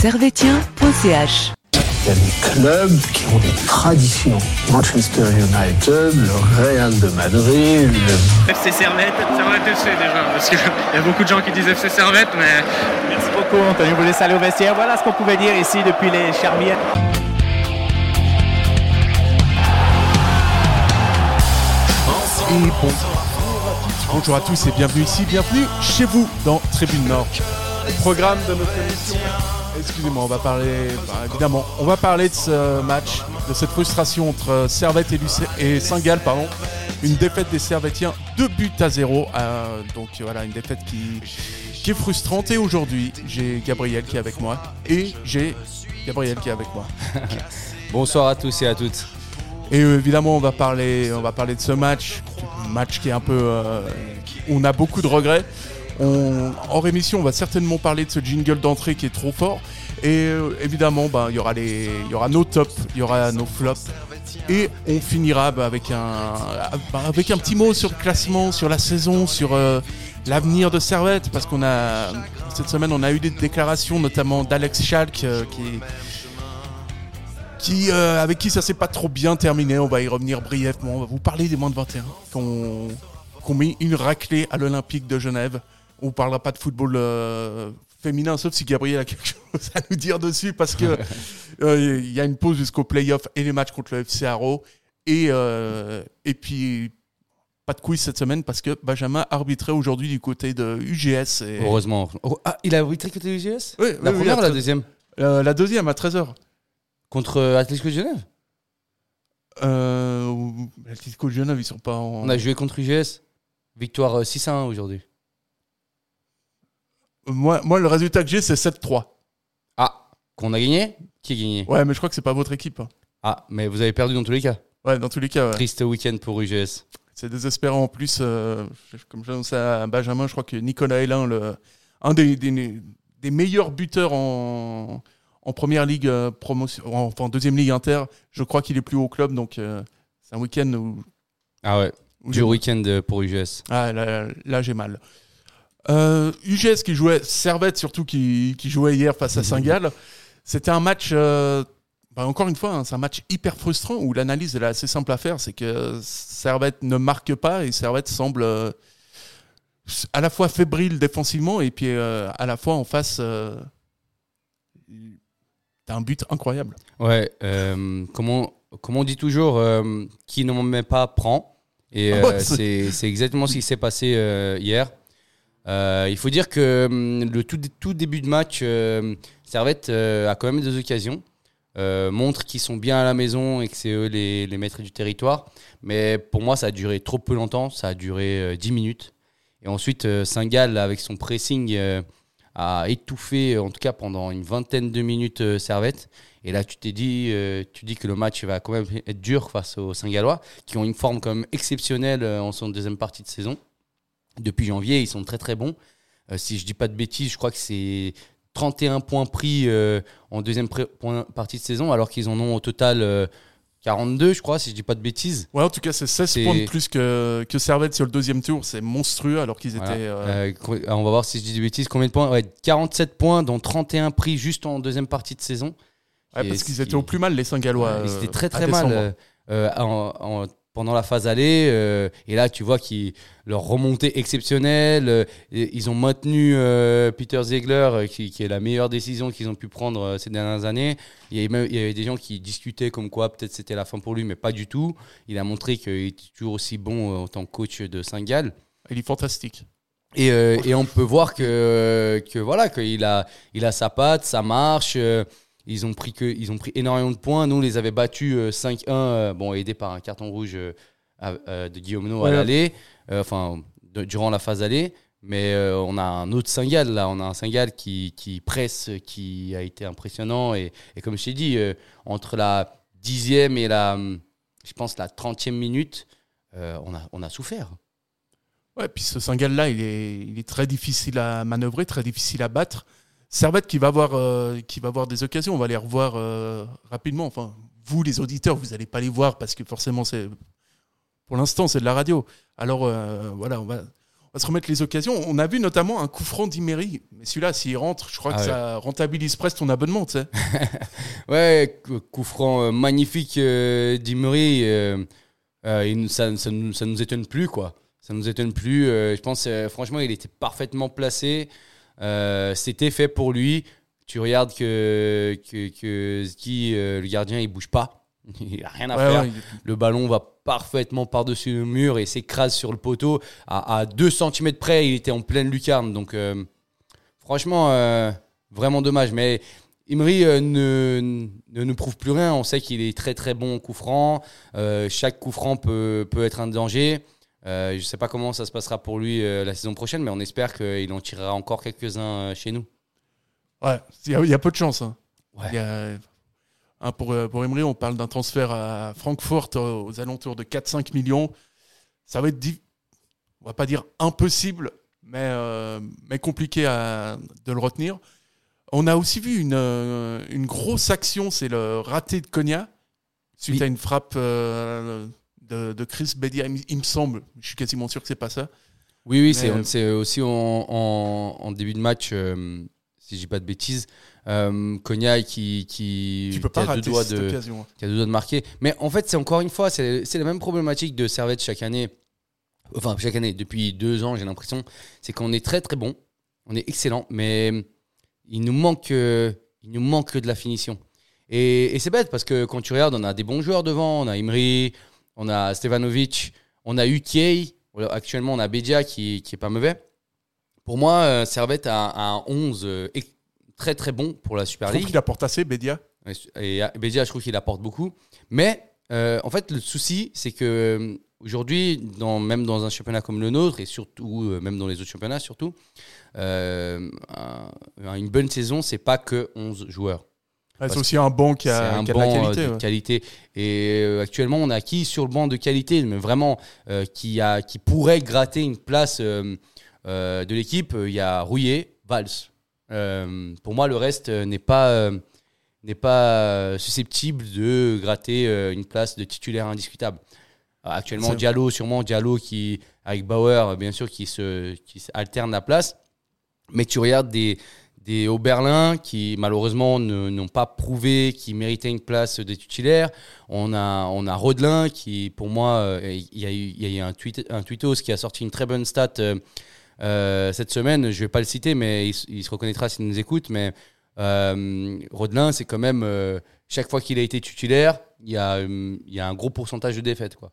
servetien.ch. Il y a des clubs qui ont des traditions. Manchester United, le Real de Madrid, le FC Servette, Servette FC déjà, parce qu'il y a beaucoup de gens qui disent FC Servette, mais Merci beaucoup, Anthony. Vous laisse aller au vestiaire. Voilà ce qu'on pouvait dire ici depuis les Charmières. Et bon- bonjour à tous et bienvenue ici, bienvenue chez vous dans Tribune Nord. Programme de notre émission. Excusez-moi, on va parler, bah, évidemment, on va parler de ce match, de cette frustration entre Servette et, Saint-Gall, pardon. Une défaite des Servettiens, 2 buts à 0. euh, donc voilà, une défaite qui, qui est frustrante. Et aujourd'hui, j'ai Gabriel qui est avec moi. Et j'ai Gabriel qui est avec moi. Bonsoir à tous et à toutes. Et évidemment, on va parler, on va parler de ce match, match qui est un peu, euh, on a beaucoup de regrets. On, en rémission, on va certainement parler de ce jingle d'entrée qui est trop fort. Et euh, évidemment, bah, il y aura y aura nos tops, il y aura nos flops. Et on finira bah, avec un, bah, avec un petit mot sur le classement, sur la saison, sur euh, l'avenir de Servette, parce qu'on a cette semaine, on a eu des déclarations, notamment d'Alex Schalk, euh, qui euh, avec qui ça s'est pas trop bien terminé. On va y revenir brièvement. On va vous parler des moins de 21 qu'on qu'on met une raclée à l'Olympique de Genève. On ne parlera pas de football euh, féminin, sauf si Gabriel a quelque chose à nous dire dessus, parce que euh, il y a une pause jusqu'au playoff et les matchs contre le FC Haro. Et, euh, et puis, pas de quiz cette semaine parce que Benjamin arbitrait aujourd'hui du côté de UGS. Et... Heureusement. Oh, ah, il a arbitré contre les UGS Oui, La oui, première ou la deuxième? Euh, la deuxième à 13h. Contre Atlético de Genève? Euh, L'Atlético de Genève, ils sont pas en. On a joué contre UGS. Victoire euh, 6 à 1 aujourd'hui. Moi, moi, le résultat que j'ai, c'est 7-3. Ah, qu'on a gagné? Qui a gagné? Ouais, mais je crois que c'est pas votre équipe. hein. Ah, mais vous avez perdu dans tous les cas. Ouais, dans tous les cas, ouais. Triste week-end pour UGS. c'est désespérant. En plus, euh, je- comme j'annonçais à Benjamin, je crois que Nicolas Hélin, le, un des, des- des meilleurs buteurs en, en première ligue, euh, promotion, enfin en deuxième ligue inter, je crois qu'il est plus haut au club. Donc, euh, c'est un week-end où. Ah ouais, où dur j'ai- week-end euh, pour UGS. Ah, là, là, j'ai mal. Euh, UGS qui jouait, Servette surtout qui, qui jouait hier face à Saint-Gall, c'était un match, euh, bah, encore une fois, hein, c'est un match hyper frustrant où l'analyse est assez simple à faire, c'est que Servette ne marque pas et Servette semble euh, à la fois fébrile défensivement et puis euh, à la fois en face, t'as un but incroyable. Ouais, comment, comment on dit toujours, qui ne m'en met pas prend. Et Ouais, c'est- exactement ce qui s'est passé hier. Euh, il faut dire que hum, le tout, début de match, euh, Servette euh, a quand même des occasions. montre qu'ils sont bien à la maison et que c'est eux les, maîtres du territoire. Mais pour moi, ça a duré trop peu longtemps. Ça a duré euh, 10 minutes. Et ensuite, euh, Saint-Gall, avec son pressing, a étouffé, en tout cas pendant une vingtaine de minutes, Servette. Et là, tu t'es dit, tu dis que le match va quand même être dur face aux Saint-Gallois, qui ont une forme quand même exceptionnelle en son deuxième partie de saison. Depuis janvier, ils sont très très bons. Euh, si je dis pas de bêtises, je crois que c'est 31 points pris euh, en deuxième point- partie de saison, alors qu'ils en ont au total euh, 42, je crois, si je dis pas de bêtises. Ouais, en tout cas, c'est 16 C'est- points de plus que, que Servette sur le deuxième tour, c'est monstrueux alors qu'ils étaient. Voilà. euh, on va voir si je dis des bêtises. Combien de points ouais, 47 points, dont 31 pris juste en deuxième partie de saison. ouais, parce ce qu'ils qui- étaient au plus mal, les Saint-Gallois. Ils étaient très très mal décembre. en- en- pendant la phase aller. euh, et là, tu vois qu'ils leur remontée exceptionnelle. euh, ils ont maintenu euh, Peter Ziegler, euh, qui, qui est la meilleure décision qu'ils ont pu prendre euh, ces dernières années. Il y, avait même, il y avait des gens qui discutaient comme quoi peut-être c'était la fin pour lui, mais pas du tout. Il a montré qu'il était toujours aussi bon en tant que coach de Saint-Gall. Il est fantastique. Et, et on peut voir que, que voilà qu'il a, il a sa patte, ça marche. Euh, ils ont pris que, ils ont pris énormément de points. Nous, on les avait battus euh, 5-1, euh, bon aidé par un carton rouge euh, euh, de Guillaume No à Ouais. l'aller, euh, enfin de- durant la phase aller. Mais euh, on a un autre Singal là, on a un Singal qui, qui presse, qui a été impressionnant. Et, et comme je t'ai dit, euh, entre la dixième et la, je pense la trentième minute, euh, on, a, on a souffert. Ouais, puis ce Saint-Gall-là, il est, il est très difficile à manœuvrer, très difficile à battre. Servette qui va avoir, euh, qui va avoir des occasions, on va les revoir euh, rapidement. Enfin, vous, les auditeurs, vous n'allez pas les voir parce que forcément, c'est pour l'instant, c'est de la radio. Alors euh, voilà, on va, on va se remettre les occasions. On a vu notamment un coup franc d'Imery. Mais celui-là, s'il rentre, je crois Ah que ouais. ça rentabilise presque ton abonnement, tu sais. Ouais, cou- coup franc magnifique d'Imery. ça, ça, nous, ça nous étonne plus, quoi. Ça nous étonne plus. je pense, franchement, il était parfaitement placé. Euh, C'était fait pour lui. Tu regardes que, que, que Zki, euh, le gardien, il bouge pas. Il a rien à Ouais, faire. ouais, Le ballon va parfaitement par-dessus le mur et s'écrase sur le poteau. À, à 2 cm près, il était en pleine lucarne. Donc, euh, franchement, euh, vraiment dommage. Mais Imri euh, ne, ne nous prouve plus rien. On sait qu'il est très très bon au coup franc. Chaque coup franc peut, peut être un danger. Euh, je ne sais pas comment ça se passera pour lui euh, la saison prochaine, mais on espère qu'il en tirera encore quelques-uns euh, chez nous. Ouais, il y, a- il y a peu de chance. hein. Ouais. Il y a- hein, pour, pour Emery, on parle d'un transfert à Francfort aux alentours de 4-5 millions. Ça va être, on va pas dire impossible, mais, euh, mais compliqué à, de le retenir. On a aussi vu une, une grosse action, c'est le raté de Konya, suite Oui. à une frappe euh, de, de Chris Bedia, il, me- il me semble. Je suis quasiment sûr que c'est pas ça. Oui, oui, c'est euh, c'est aussi en, en- en début de match, euh, si je dis pas de bêtises, euh, Cognac qui, qui, Tu peux qui pas a deux rater doigts cette de, occasion. qui a deux doigts de marquer. Mais en fait, c'est encore une fois, c'est c'est la même problématique de Servette chaque année. Enfin, chaque année, depuis deux ans, j'ai l'impression. C'est qu'on est très très bon, on est excellent, mais il nous manque, euh, il nous manque de la finition. Et, et c'est bête parce que quand tu regardes, on a des bons joueurs devant. On a Imri, on a Stevanovic, on a Ukey. Voilà, Actuellement, on a Bedia qui, qui est pas mauvais. Pour moi, euh, Servette a, a un 11 euh, très très bon pour la Je Super trouve League. qu'il apporte assez, Bedia. Et euh, Bedia, je trouve qu'il apporte beaucoup. Mais euh, en fait, le souci, c'est que euh, aujourd'hui, dans, même dans un championnat comme le nôtre, et surtout, euh, même dans les autres championnats, surtout, euh, un- une bonne saison, c'est pas que 11 joueurs. Ouais, c'est aussi un banc qui a, un qui a de la banc euh, qualité. de ouais. qualité. Et euh, actuellement, on a qui sur le banc de qualité, mais vraiment, euh, qui, a, qui pourrait gratter une place euh, de l'équipe Il y a Rouillet, Valls. Pour moi, le reste n'est pas, n'est pas susceptible de gratter une place de titulaire indiscutable. Actuellement, Diallo, sûrement Diallo qui, avec Bauer, bien sûr, qui se, qui alterne la place. Mais tu regardes des, des Oberlin qui malheureusement ne- n'ont pas prouvé qu'ils méritaient une place de titulaire. On a, on a Rodelin qui, pour moi, euh, il y a eu, y a eu un, tweet, un tweetos qui a sorti une très bonne stat euh, euh, cette semaine. Je vais pas le citer, mais il, se reconnaîtra s'il nous écoute. Mais euh, Rodelin, c'est quand même chaque fois qu'il a été titulaire, il y a, y a un gros pourcentage de défaites. Quoi.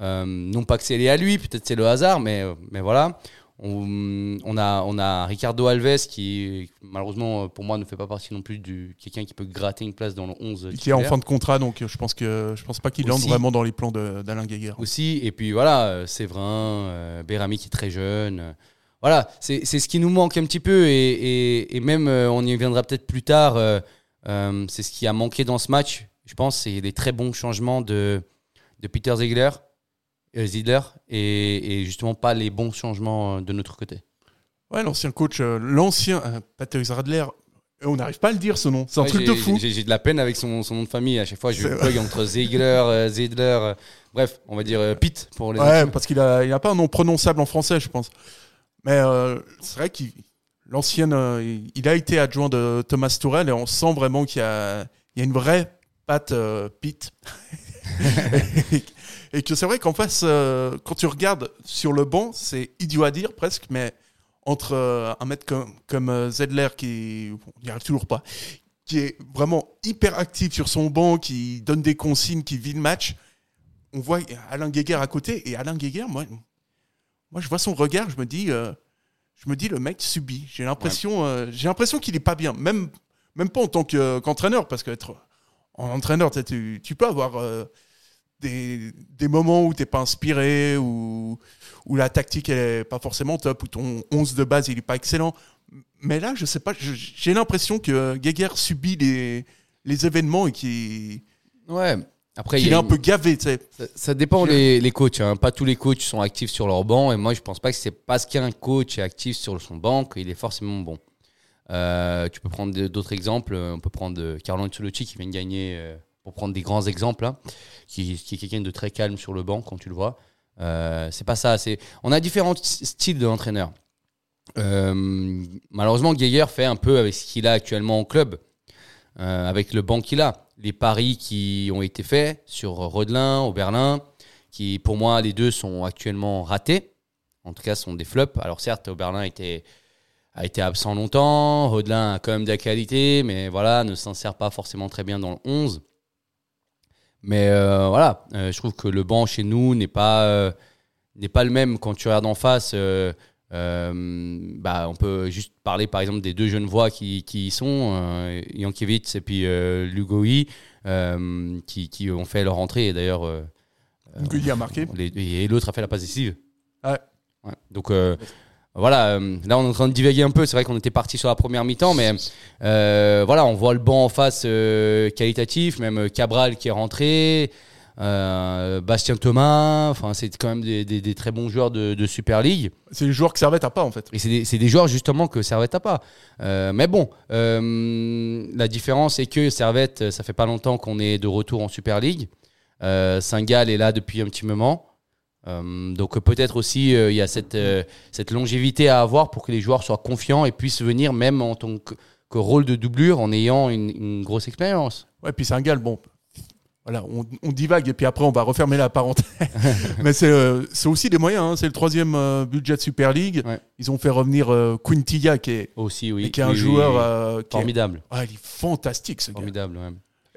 Non pas que c'est lié à lui, peut-être c'est le hasard, mais, mais voilà. On, on a, on a Ricardo Alves qui, malheureusement, pour moi, ne fait pas partie non plus du quelqu'un qui peut gratter une place dans le 11. qui est en fin de contrat, donc euh, je pense que je pense pas qu'il entre vraiment dans les plans d'Alain Guéguer. aussi. Et puis voilà, euh, Séverin, euh, Bérami qui est très jeune. euh, voilà, c'est ce qui nous manque un petit peu. Et, et, et même, euh, on y viendra peut-être plus tard, euh, euh, c'est ce qui a manqué dans ce match, je pense, c'est les très bons changements de, de Peter Ziegler, euh, Ziegler et, et justement pas les bons changements euh, de notre côté. Ouais, l'ancien coach, euh, l'ancien Patrick Radler, on n'arrive pas à le dire ce nom. C'est un Ouais, truc de fou. J'ai de la peine avec son, son nom de famille. À chaque fois, je bug entre Ziegler, euh, Ziegler. euh, bref, on va dire euh, Pete pour les Ouais, parce qu'il a, il a pas un nom prononçable en français, je pense. Mais c'est vrai qu'il l'ancienne, il- a été adjoint de Thomas Tourel et on sent vraiment qu'il y y a une vraie patte Pete. et, que c'est vrai qu'en face, euh, quand tu regardes sur le banc, c'est idiot à dire presque, mais entre euh, un mec comme, comme euh, Zedler qui, bon, on n'y arrive toujours pas, qui est vraiment hyper actif sur son banc, qui donne des consignes, qui vit le match, on voit Alain Guéguer à côté. Et Alain Guéguer, moi, moi je vois son regard, je me dis, euh, je me dis le mec subit. J'ai l'impression, j'ai l'impression qu'il est pas bien, même même pas en tant que- qu'entraîneur, parce qu'être en entraîneur, tu, peux avoir des, des moments où t'es pas inspiré, où, où la tactique elle est pas forcément top, où ton 11 de base il est pas excellent. Mais là, je sais pas, j'ai l'impression que Guéguer subit les, les événements et qu'il Ouais. Après, il est un peu gavé, tu sais. Ça, ça dépend les, les coachs. hein. Pas tous les coachs sont actifs sur leur banc. Et moi, je pense pas que c'est parce qu'un coach est actif sur son banc qu'il est forcément bon. Euh, tu peux prendre d'autres exemples. On peut prendre Carlo Ancelotti qui vient de gagner, euh, pour prendre des grands exemples, hein, qui, est quelqu'un de très calme sur le banc quand tu le vois. Euh, c'est pas ça. On a différents st- styles de l'entraîneur. Euh, malheureusement, Geiger fait un peu avec ce qu'il a actuellement en club, euh, avec le banc qu'il a. Les paris qui ont été faits sur Rodelin, Oberlin, qui pour moi les deux sont actuellement ratés. En tout cas, sont des flops. Alors certes, Oberlin était a été absent longtemps. Rodelin a quand même de la qualité, mais voilà, ne s'insère pas forcément très bien dans le 11. Mais euh, voilà, euh, je trouve que le banc chez nous n'est pas, euh, n'est pas le même quand tu regardes en face. bah, on peut juste parler par exemple des deux jeunes voix qui, qui y sont, Jankiewicz et puis Lugoi, euh, qui, qui ont fait leur entrée. Et d'ailleurs, Gulli a marqué. les- et l'autre a fait la passe décisive. Ouais. Ouais. Donc voilà, euh, là on est en train de divaguer un peu. C'est vrai qu'on était parti sur la première mi-temps, mais euh, voilà, on voit le banc en face euh, qualitatif, même Cabral qui est rentré, euh, Bastien Thomas. Enfin, c'est quand même des, des- des très bons joueurs de, de Super League. C'est les joueurs que Servette a pas en fait. Et c'est des, des joueurs justement que Servette n'a pas. Mais bon, la différence est que Servette, ça fait pas longtemps qu'on est de retour en Super League. Euh, Saint-Gall est là depuis un petit moment. Euh, donc peut-être aussi euh, il y a cette, euh, cette longévité à avoir pour que les joueurs soient confiants et puissent venir même en tant que, que rôle de doublure en ayant une, une grosse expérience. Ouais, puis c'est un gal, bon. Voilà, on, on divague et puis après on va refermer la parenthèse. Mais c'est euh, aussi des moyens. hein. C'est le troisième euh, budget de Super League. Ouais. Ils ont fait revenir euh, Quintilla qui est, Aussi, oui. qui est un Oui, joueur est, formidable. Ah, il est fantastique ce gars. Formidable, ouais.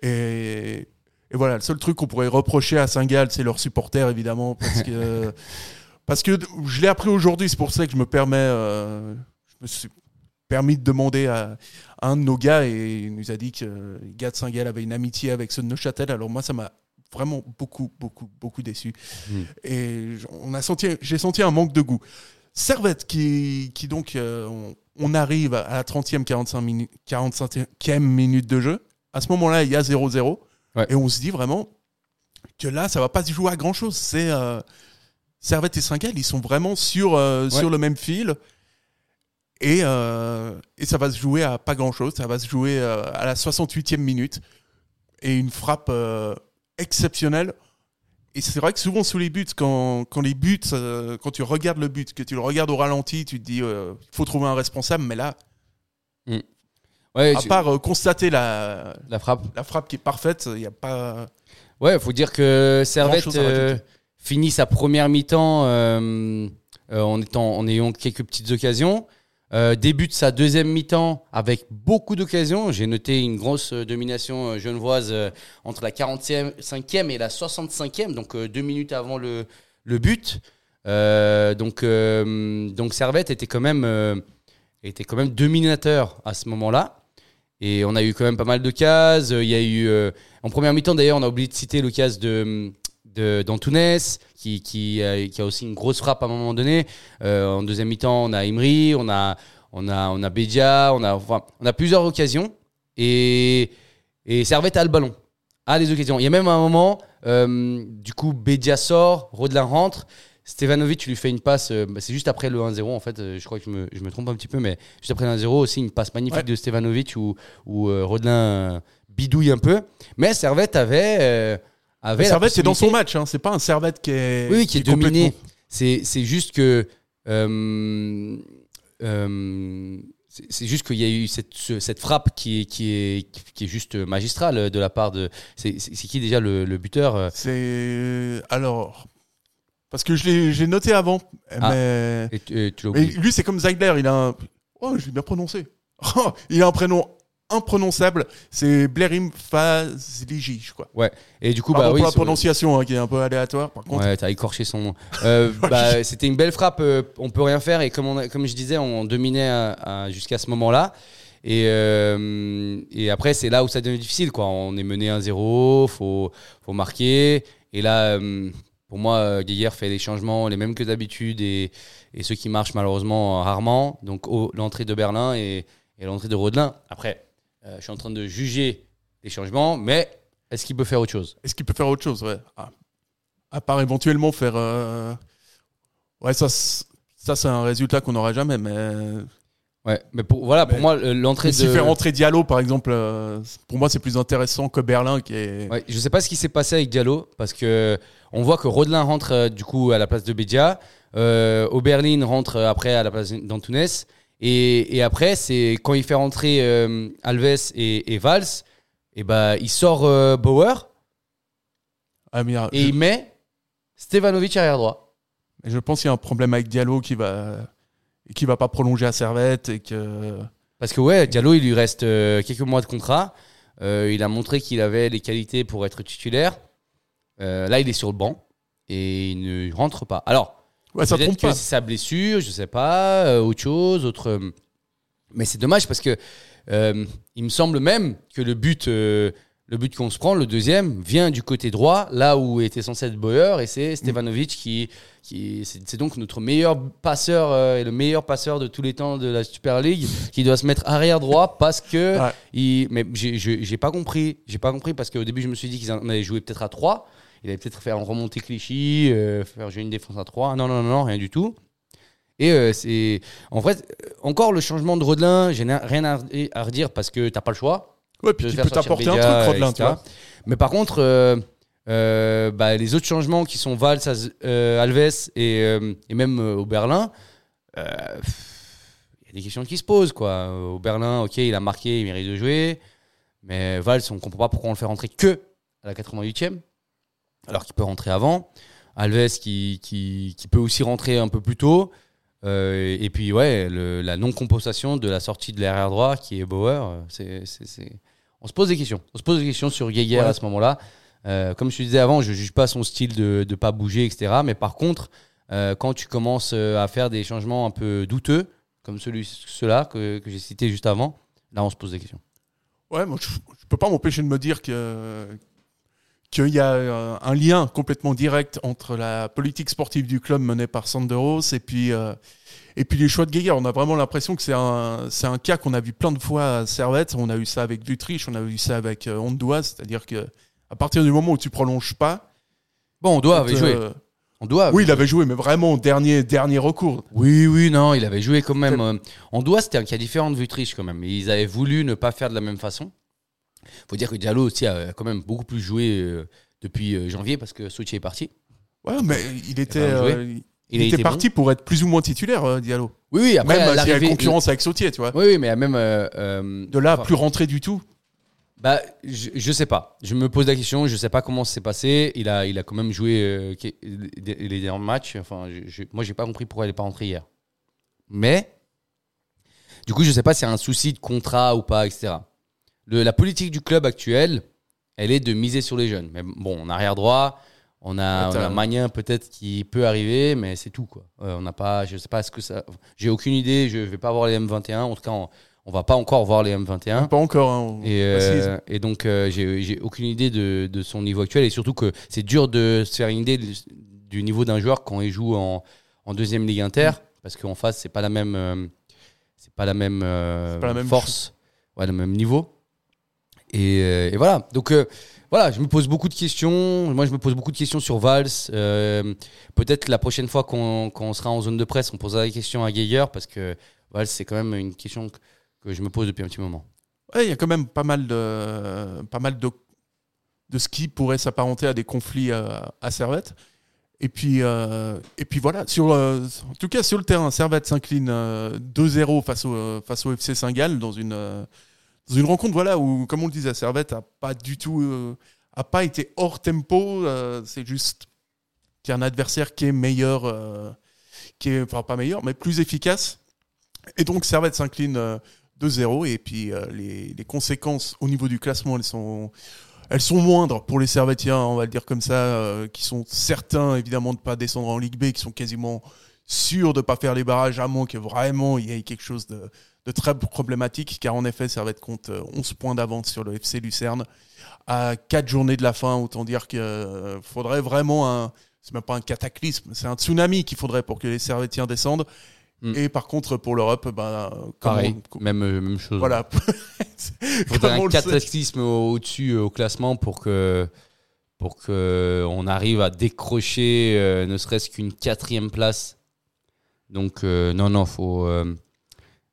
Et, et voilà, le seul truc qu'on pourrait reprocher à Saint-Gall, c'est leurs supporters, évidemment. Parce que, parce que je l'ai appris aujourd'hui, c'est pour ça que je me permets. euh, je me suis permis de demander à, à un de nos gars et il nous a dit que euh, les gars de Saint-Gall avaient une amitié avec ceux de Neuchâtel. Alors moi, ça m'a vraiment beaucoup, beaucoup, beaucoup déçu. Mm. Et on a senti, j'ai senti un manque de goût. Servette, qui, qui donc, euh, on, on arrive à la 30e, 45 minutes, 45e minute de jeu. À ce moment-là, il y a 0-0. Ouais. Et on se dit vraiment que là, ça va pas se jouer à grand-chose. C'est euh, Servette et Saint-Gall, ils sont vraiment sur, euh, sur le même fil. Et, euh, et ça va se jouer à pas grand-chose. Ça va se jouer euh, à la 68e minute. Et une frappe euh, exceptionnelle. Et c'est vrai que souvent sous les buts, quand, quand les buts, quand tu regardes le but, que tu le regardes au ralenti, tu te dis, il faut trouver un responsable. Mais là, Ouais, à tu- part euh, constater la, la frappe. la frappe qui est parfaite, il n'y a pas. Ouais, faut dire que Servette euh, finit sa première mi-temps euh, en, étant, en ayant quelques petites occasions. Débute sa deuxième mi-temps avec beaucoup d'occasions. J'ai noté une grosse domination genevoise entre la 45e et la 65e, donc deux minutes avant le, le but. Donc, donc Servette était quand même, était quand même dominateur à ce moment-là. Et on a eu quand même pas mal de cases. Il y a eu euh, en première mi-temps d'ailleurs, on a oublié de citer le cas de d'Antunes qui qui a, qui a aussi une grosse frappe à un moment donné. Euh, en deuxième mi-temps, on a Imri, on a on a on a Bedia, on a enfin, on a plusieurs occasions et et Servette a le ballon, a les occasions. Il y a même un moment, euh, du coup, Bedia sort, Rodelin rentre. Stevanovic lui fait une passe, euh, bah, c'est juste après le 1-0 en fait, euh, je crois que je me, je me trompe un petit peu, mais juste après le 1-0 aussi une passe magnifique Ouais. de Stevanovic où, où euh, Rodelin bidouille un peu. Mais Servette avait, avait Servette, c'est dans son match. Hein. C'est pas un Servette qui est. Oui, oui, qui est dominé. C'est juste que. c'est juste qu'il y a eu cette, ce- cette frappe qui est, qui, est, qui est juste magistrale de la part de. C'est qui déjà le, le buteur C'est. Alors. Parce que je l'ai noté avant. Ah. Mais. et tu- et tu l'as Mais oublié. lui, c'est comme Zeidler. Il a un. Oh, je l'ai bien prononcé. Oh, il a un prénom imprononçable. C'est Blerim Fazliji, je crois. Et du coup, Pardon bah oui. pour la prononciation hein, qui est un peu aléatoire. Par contre, Ouais, t'as écorché son nom. Euh, bah, C'était une belle frappe, euh, on peut rien faire. Et comme, on a- comme je disais, on dominait jusqu'à ce moment-là. Et, euh, et après, c'est là où ça devient difficile. Quoi. On est mené 1-0, faut, faut marquer. Et là, euh, pour moi, euh, Geiger fait les changements les mêmes que d'habitude et, et ceux qui marchent malheureusement rarement. Donc l'entrée de Berlin et, et l'entrée de Rodelin. Après, euh, je suis en train de juger les changements, mais est-ce qu'il peut faire autre chose? Est-ce qu'il peut faire autre chose? Ouais. Ah. À part éventuellement faire. euh, Ouais, ça, c'est- ça c'est un résultat qu'on n'aura jamais. Mais Ouais, mais pour, voilà, pour moi, l'entrée de. s'il fait rentrer Diallo, par exemple, euh, pour moi, c'est plus intéressant que Berlin qui est. Ouais, je sais pas ce qui s'est passé avec Diallo parce que on voit que Rodelin rentre euh, du coup à la place de Bedia, euh, Oberlin rentre euh, après à la place d'Antunes et, et après c'est quand il fait rentrer euh, Alves et, et Valls, et ben il sort euh, Bauer Ah, mais, et je, il met Stevanovic arrière droit. je pense qu'il y a un problème avec Diallo qui va et qui va pas prolonger à Servette et que. Parce que ouais, Diallo il lui reste euh, quelques mois de contrat, il a montré qu'il avait les qualités pour être titulaire. Euh, là il est sur le banc et il ne rentre pas. Alors Ouais, ça Peut-être que c'est sa blessure, je sais pas, euh, autre chose, autre. euh, Mais c'est dommage parce que euh, il me semble même que le but, le but qu'on se prend, le deuxième, vient du côté droit, là où était censé être Boyer, et c'est Stevanovic qui, qui c'est donc notre meilleur passeur et le meilleur passeur de tous les temps de la Super League, qui doit se mettre arrière droit parce que Ouais. il. Mais j'ai- pas compris, j'ai pas compris parce qu'au début je me suis dit qu'ils en avaient joué peut-être à 3 il allait peut-être faire remonter Clichy, euh, faire jouer une défense à 3. Non, non, non, non, rien du tout. Et euh, c'est. En fait, euh, encore le changement de Rodelin, j'ai rien à, à redire parce que t'as pas le choix. Ouais, puis tu peux t'apporter un truc, Rodelin, tu vois. Mais par contre, euh, bah, les autres changements qui sont Valls, Alves et, et même au Berlin, il y a des questions qui se posent. Quoi. Au Berlin, ok, il a marqué, il mérite de jouer. Mais Valls, on comprend pas pourquoi on le fait rentrer que à la 88e, alors qu'il peut rentrer avant. Alves qui, qui, qui peut aussi rentrer un peu plus tôt. Euh, et puis, ouais, le- la non-compensation de la sortie de l'arrière droit qui est Bauer, euh, c'est, on se pose des questions. On se pose des questions sur Geiger Ouais. à ce moment-là. Euh, comme je te disais avant, je juge pas son style de ne pas bouger, etc. Mais par contre, euh, quand tu commences à faire des changements un peu douteux, comme celui, ceux-là que, que j'ai cités juste avant, là, on se pose des questions. Ouais, moi, je, je peux pas m'empêcher de me dire que qu'il y a euh, un lien complètement direct entre la politique sportive du club menée par Sanderos et puis euh, et puis les choix de Geiger. On a vraiment l'impression que c'est un c'est un cas qu'on a vu plein de fois à Servette. On a eu ça avec Dutrich, on a eu ça avec euh, Ondoa, c'est-à-dire que à partir du moment où tu prolonges pas, Bon, on doit avait euh, joué. On doit. Oui, il avait joué, mais vraiment dernier dernier recours. Oui, oui, non, il avait joué quand même. En doigt, c'était un cas différent de Vutriche quand même. Ils avaient voulu ne pas faire de la même façon. Faut dire que Diallo aussi a quand même beaucoup plus joué euh, depuis euh, janvier parce que Sochi est parti. Ouais, mais il était pas joué. euh, il, Il a était parti pour être plus ou moins titulaire, euh, Diallo. Oui, oui, après, Même s'il y a concurrence avec Sautier, tu vois. Oui, oui, mais même. euh, euh, De là, enfin, plus rentré du tout. Bah, je, je sais pas. Je me pose la question. Je sais pas comment ça s'est passé. Il a, il a quand même joué euh, les derniers matchs. Enfin, je, je- moi, j'ai pas compris pourquoi il n'est pas rentré hier. Mais, du coup, je sais pas y a un souci de contrat ou pas, etc. Le- la politique du club actuel, elle est de miser sur les jeunes. Mais bon, en arrière droit, on a, Ouais, on a Magnin peut-être qui peut arriver, mais c'est tout quoi. Euh, on n'a pas, je sais pas ce que ça. J'ai aucune idée. Je vais pas voir les M21. En tout cas, on, on va pas encore voir les M21. Pas encore. hein, on Et, euh, et donc, euh, j'ai aucune idée de, de son niveau actuel. Et surtout que c'est dur de se faire une idée du- niveau d'un joueur quand il joue en, en deuxième ligue inter. Parce qu'en face, c'est pas la même, euh, c'est pas la même, euh, C'est pas la même force, ouais, le même niveau. Et, euh, et voilà. Donc, euh, voilà, je me pose beaucoup de questions. Moi, je me pose beaucoup de questions sur Valls. Euh, Peut-être la prochaine fois qu'on sera en zone de presse, on posera des questions à Geiger. Parce que Valls, c'est quand même une question que, je me pose depuis un petit moment. Il y a quand même pas mal de, pas mal de, de ce qui pourrait s'apparenter à des conflits à, à Servette. Et puis, et puis voilà, en tout cas sur le terrain, Servette s'incline euh, 2-0 face au, face au FC Saint-Gall dans une, dans une rencontre voilà, où, comme on le disait, Servette n'a pas du tout euh, a pas été hors tempo. euh, C'est juste qu'il y a un adversaire qui est meilleur, euh, qui est, enfin pas meilleur, mais plus efficace. Et donc Servette s'incline euh, 2-0 et puis les, conséquences au niveau du classement elles sont elles sont moindres pour les Servettiens on va le dire comme ça qui sont certains évidemment de pas descendre en Ligue B qui sont quasiment sûrs de pas faire les barrages à moins que vraiment il y ait quelque chose de, de très problématique car en effet Servette compte euh, 11 points d'avance sur le FC Lucerne à 4 journées de la fin autant dire qu'il faudrait vraiment un c'est même pas un cataclysme c'est un tsunami qu'il faudrait pour que les Servettiens descendent Mm. et par contre pour l'Europe ben Pareil, on- même, euh, même chose. voilà. Il faudrait un cataclysme au- au-dessus euh, au classement pour que pour que on arrive à décrocher euh, ne serait-ce qu'une quatrième place. Donc euh, non non faut euh,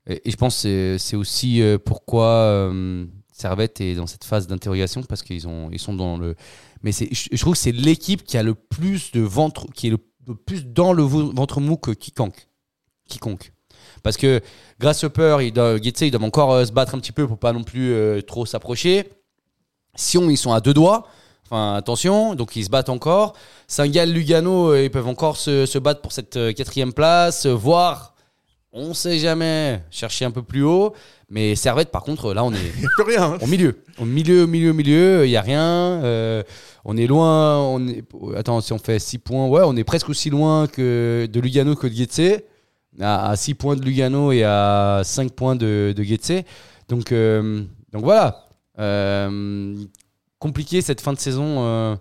Et, je pense que c'est- aussi euh, pourquoi euh, Servette est dans cette phase d'interrogation parce qu'ils ils sont dans le. Mais je, trouve que c'est l'équipe qui a le plus de ventre, qui est le, plus dans le ventre mou que quiconque. Quiconque. Parce que Grasshopper, ils doivent, ils doivent encore euh, se battre un petit peu pour pas non plus trop s'approcher. Sion, ils sont à deux doigts. Enfin, attention, donc ils se battent encore. Saint-Gall, Lugano, ils peuvent encore se, se battre pour cette quatrième place, voire, on sait jamais, chercher un peu plus haut. Mais Servette, par contre, là, on est plus rien. hein. au milieu. Au milieu, au milieu, au milieu, il n'y a rien. euh, on est loin. On est... Attends, si on fait 6 points, ouais, on est presque aussi loin que de Lugano que de Getse. À, 6 points de Lugano et à 5 points de, de Getse. Donc, euh, donc voilà. Euh, compliqué cette fin de saison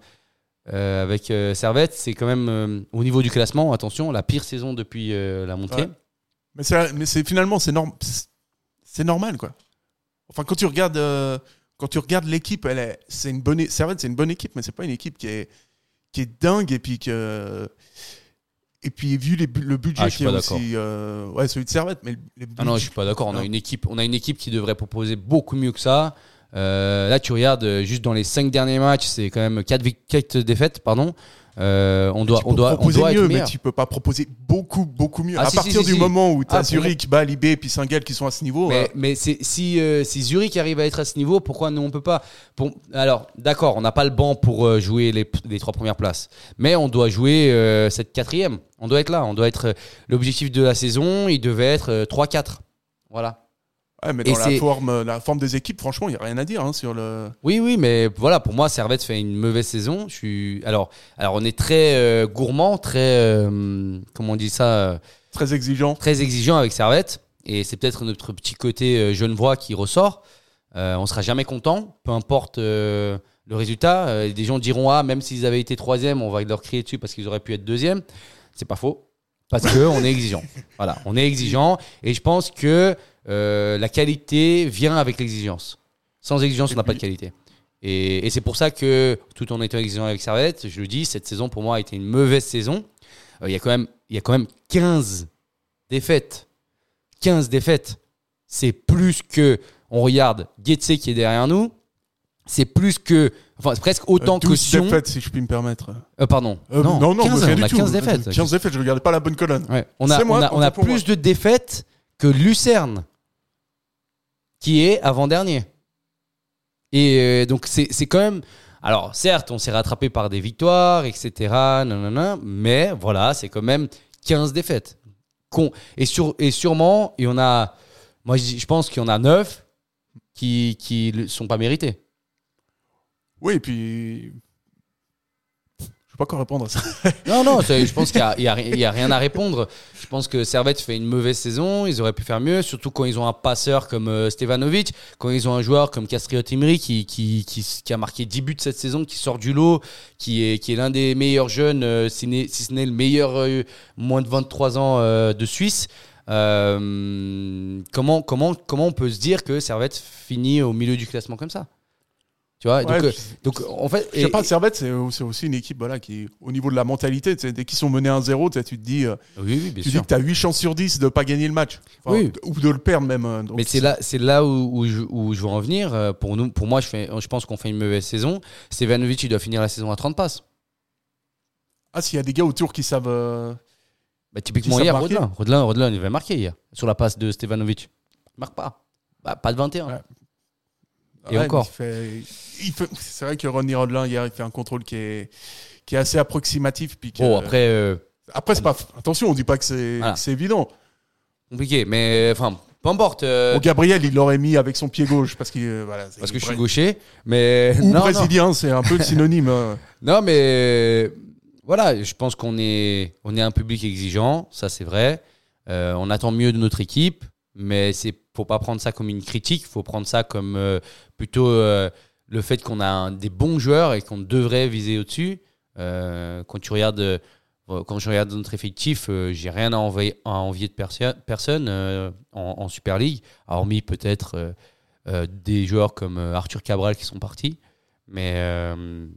euh, avec euh, Servette. C'est quand même, euh, au niveau du classement, attention, la pire saison depuis la montée. Ouais. Mais c'est mais c'est finalement c'est norm- c'est- c'est normal quoi. Enfin quand tu regardes euh, quand tu regardes l'équipe, elle est c'est une bonne Servette, c'est une bonne équipe mais c'est pas une équipe qui est qui est dingue et puis que et puis vu les le budget Ah, qui est aussi euh, ouais celui de Servette mais les Ah non, je suis pas d'accord. On a une équipe, on a une équipe qui devrait proposer beaucoup mieux que ça. Euh, là, tu regardes euh, juste dans les cinq derniers matchs, c'est quand même 4, défaites, pardon. Euh, on doit, on doit, on proposer doit être mieux, mais tu peux pas proposer beaucoup, beaucoup mieux. Ah, à si, partir si, si, du moment où tu as Ah, Zurich, Bâle, Libé et puis Saint-Gall qui sont à ce niveau, Mais, euh, mais si, euh, si Zurich arrive à être à ce niveau, pourquoi nous on peut pas? Pour- Alors, d'accord, on n'a pas le banc pour jouer les, les trois premières places, mais on doit jouer cette quatrième. On doit être là. On doit être. L'objectif de la saison, il devait être euh, 3-4. Voilà. Ouais, mais et dans la forme, la forme des équipes, franchement, il n'y a rien à dire hein, sur le. Oui, oui, mais voilà, pour moi, Servette fait une mauvaise saison. Je suis alors, alors on est très euh, gourmand, très euh, comment on dit ça, euh, Très exigeant. très exigeant avec Servette, et c'est peut-être notre petit côté genevois qui ressort. On sera jamais content, peu importe le résultat. Des gens diront ah, même s'ils avaient été troisième, on va leur crier dessus parce qu'ils auraient pu être deuxième. C'est pas faux, parce que on est exigeant. Voilà, on est exigeant, et je pense que euh, la qualité vient avec l'exigence. Sans exigence, on n'a pas de qualité. Et, et c'est pour ça que, tout en étant exigeant avec Servette, je le dis, cette saison pour moi a été une mauvaise saison. Euh, Il y, a quand même- il y a quand même 15 défaites. 15 défaites. C'est plus que. On regarde Getse qui est derrière nous. C'est plus que. Enfin, c'est presque autant Euh, que 12 Sion. défaites, si je puis me permettre. Euh, pardon. Euh, non, 15, rien on du a tout. 15 défaites. 15 défaites, je regardais pas la bonne colonne. Ouais. On a, on a, on a plus de défaites que Lucerne, qui est avant-dernier. Et euh, donc, c'est quand même. Alors, certes, on s'est rattrapé par des victoires, etc. nanana, mais voilà, c'est quand même 15 défaites. Et, sur, et sûrement, il y en a. Moi, je pense qu'il y en a 9 qui qui ne sont pas mérités. Oui, et puis. Sais pas quoi répondre à ça. Non, non, je pense qu'il n'y a, rien à répondre. Je pense que Servette fait une mauvaise saison. Ils auraient pu faire mieux, surtout quand ils ont un passeur comme euh, Stevanovic, quand ils ont un joueur comme Castriot Imri qui, a marqué 10 buts cette saison, qui sort du lot, qui est, l'un des meilleurs jeunes, euh, si, ce n'est le meilleur euh, moins de 23 ans de Suisse. Comment, comment, comment on peut se dire que Servette finit au milieu du classement comme ça? Tu vois, Ouais, donc, euh, donc en fait. Et- pas, Servette, c'est c'est aussi une équipe voilà, qui, au niveau de la mentalité, dès qu'ils sont menés 1-0, tu te dis, euh, oui, oui, bien tu dis que tu as 8 chances sur 10 de pas gagner le match. Enfin, Oui. Ou de le perdre même. donc Mais c'est là, là où, où je, où je veux en venir. Euh, Pour, nous, pour moi, je, fais, je pense qu'on fait une mauvaise saison. Stevanovic, il doit finir la saison à 30 passes. Ah, s'il y a des gars autour qui savent. euh, Bah, typiquement, Qui hier, Rodelin. Rodelin, Rodelin, il avait marqué hier sur la passe de Stevanovic. Il marque pas. Bah, pas de 21. Ouais. Et ouais, encore. il fait- C'est vrai que Ronny Rodelin, hier, il fait un contrôle qui est, qui est assez approximatif. Puis Bon, après, euh, Après, c'est pas. Attention, on dit pas que c'est Voilà. évident. compliqué. Mais enfin, peu importe. euh, Bon, Gabriel, il l'aurait mis avec son pied gauche parce euh, voilà, parce que je suis gaucher. Mais. Ou non, brésilien, c'est un peu le synonyme. euh. Non, mais voilà, je pense qu'on est, on est un public exigeant, ça c'est vrai. Euh, on attend mieux de notre équipe, mais c'est faut pas prendre ça comme une critique, faut prendre ça comme euh, plutôt euh, le fait qu'on a un- des bons joueurs et qu'on devrait viser au-dessus. Euh, quand tu regardes, quand je regarde notre effectif, j'ai rien à envier, à envier de perso- personne en, en Super League, hormis peut-être des joueurs comme Arthur Cabral qui sont partis. Mais,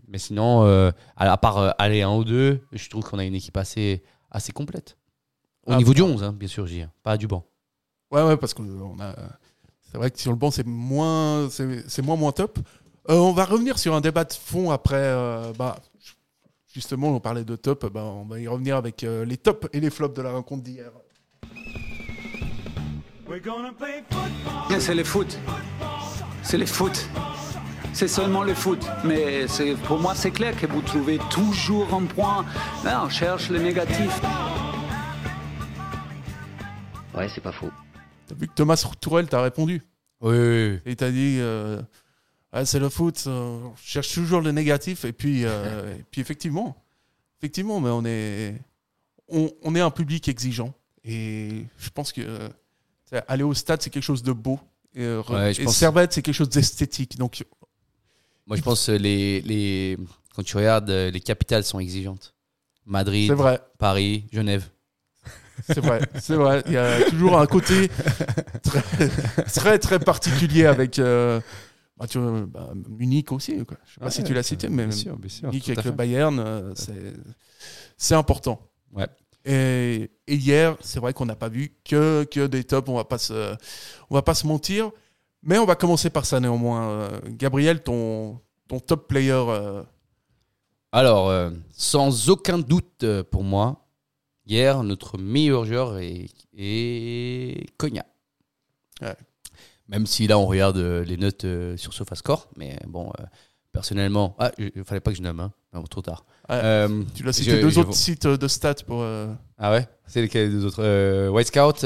mais sinon, à, à part aller un ou deux, je trouve qu'on a une équipe assez, assez complète. Au Ah, niveau du 11, hein, bien sûr, j'y ai, pas du banc. Ouais, ouais, parce que on a. C'est vrai que sur le banc, c'est moins, c'est c'est moins moins top. Euh, on va revenir sur un débat de fond après. euh, bah, justement, on parlait de top. Bah, on va y revenir avec euh, les tops et les flops de la rencontre d'hier. C'est le foot. C'est le foot. C'est seulement le foot. Mais c'est- pour moi, c'est clair que vous trouvez toujours un point. Là, on cherche le négatif. Ouais, c'est pas faux. T'as vu que Thomas Tourel t'a répondu Oui, oui, oui. et t'as dit. euh, Ah, c'est le foot. euh, on cherche toujours le négatif et puis, euh, et puis effectivement, effectivement, mais on est, on, on est un public exigeant et je pense que aller au stade c'est quelque chose de beau et, Ouais, et pense- Servette c'est quelque chose d'esthétique. Donc Moi, je pense que les, les, quand tu regardes, les capitales sont exigeantes. Madrid, vrai, Paris, Genève. C'est vrai, c'est vrai. Il y a toujours un côté très très, très particulier avec. euh, bah, tu vois, bah, Munich aussi. Quoi. Je sais pas si tu l'as cité, mais bien sûr, bien sûr. Munich avec le Bayern, euh, c'est important. Ouais. Et, et hier, c'est vrai qu'on n'a pas vu que, que des tops, on va pas se, on va pas se mentir. Mais on va commencer par ça néanmoins. Euh, Gabriel, ton, ton top player, euh, Alors, euh, sans aucun doute euh, pour moi, hier, notre meilleur joueur est, est Cogna. Ouais. Même si là, on regarde euh, les notes euh, sur SofaScore, mais bon, euh, personnellement, ah, il ne fallait pas que je nomme, hein. Non, trop tard. Ouais. Euh, tu l'as cité je- deux je autres vois- sites de stats pour. euh, Ah ouais? C'est lesquels les deux autres White Scout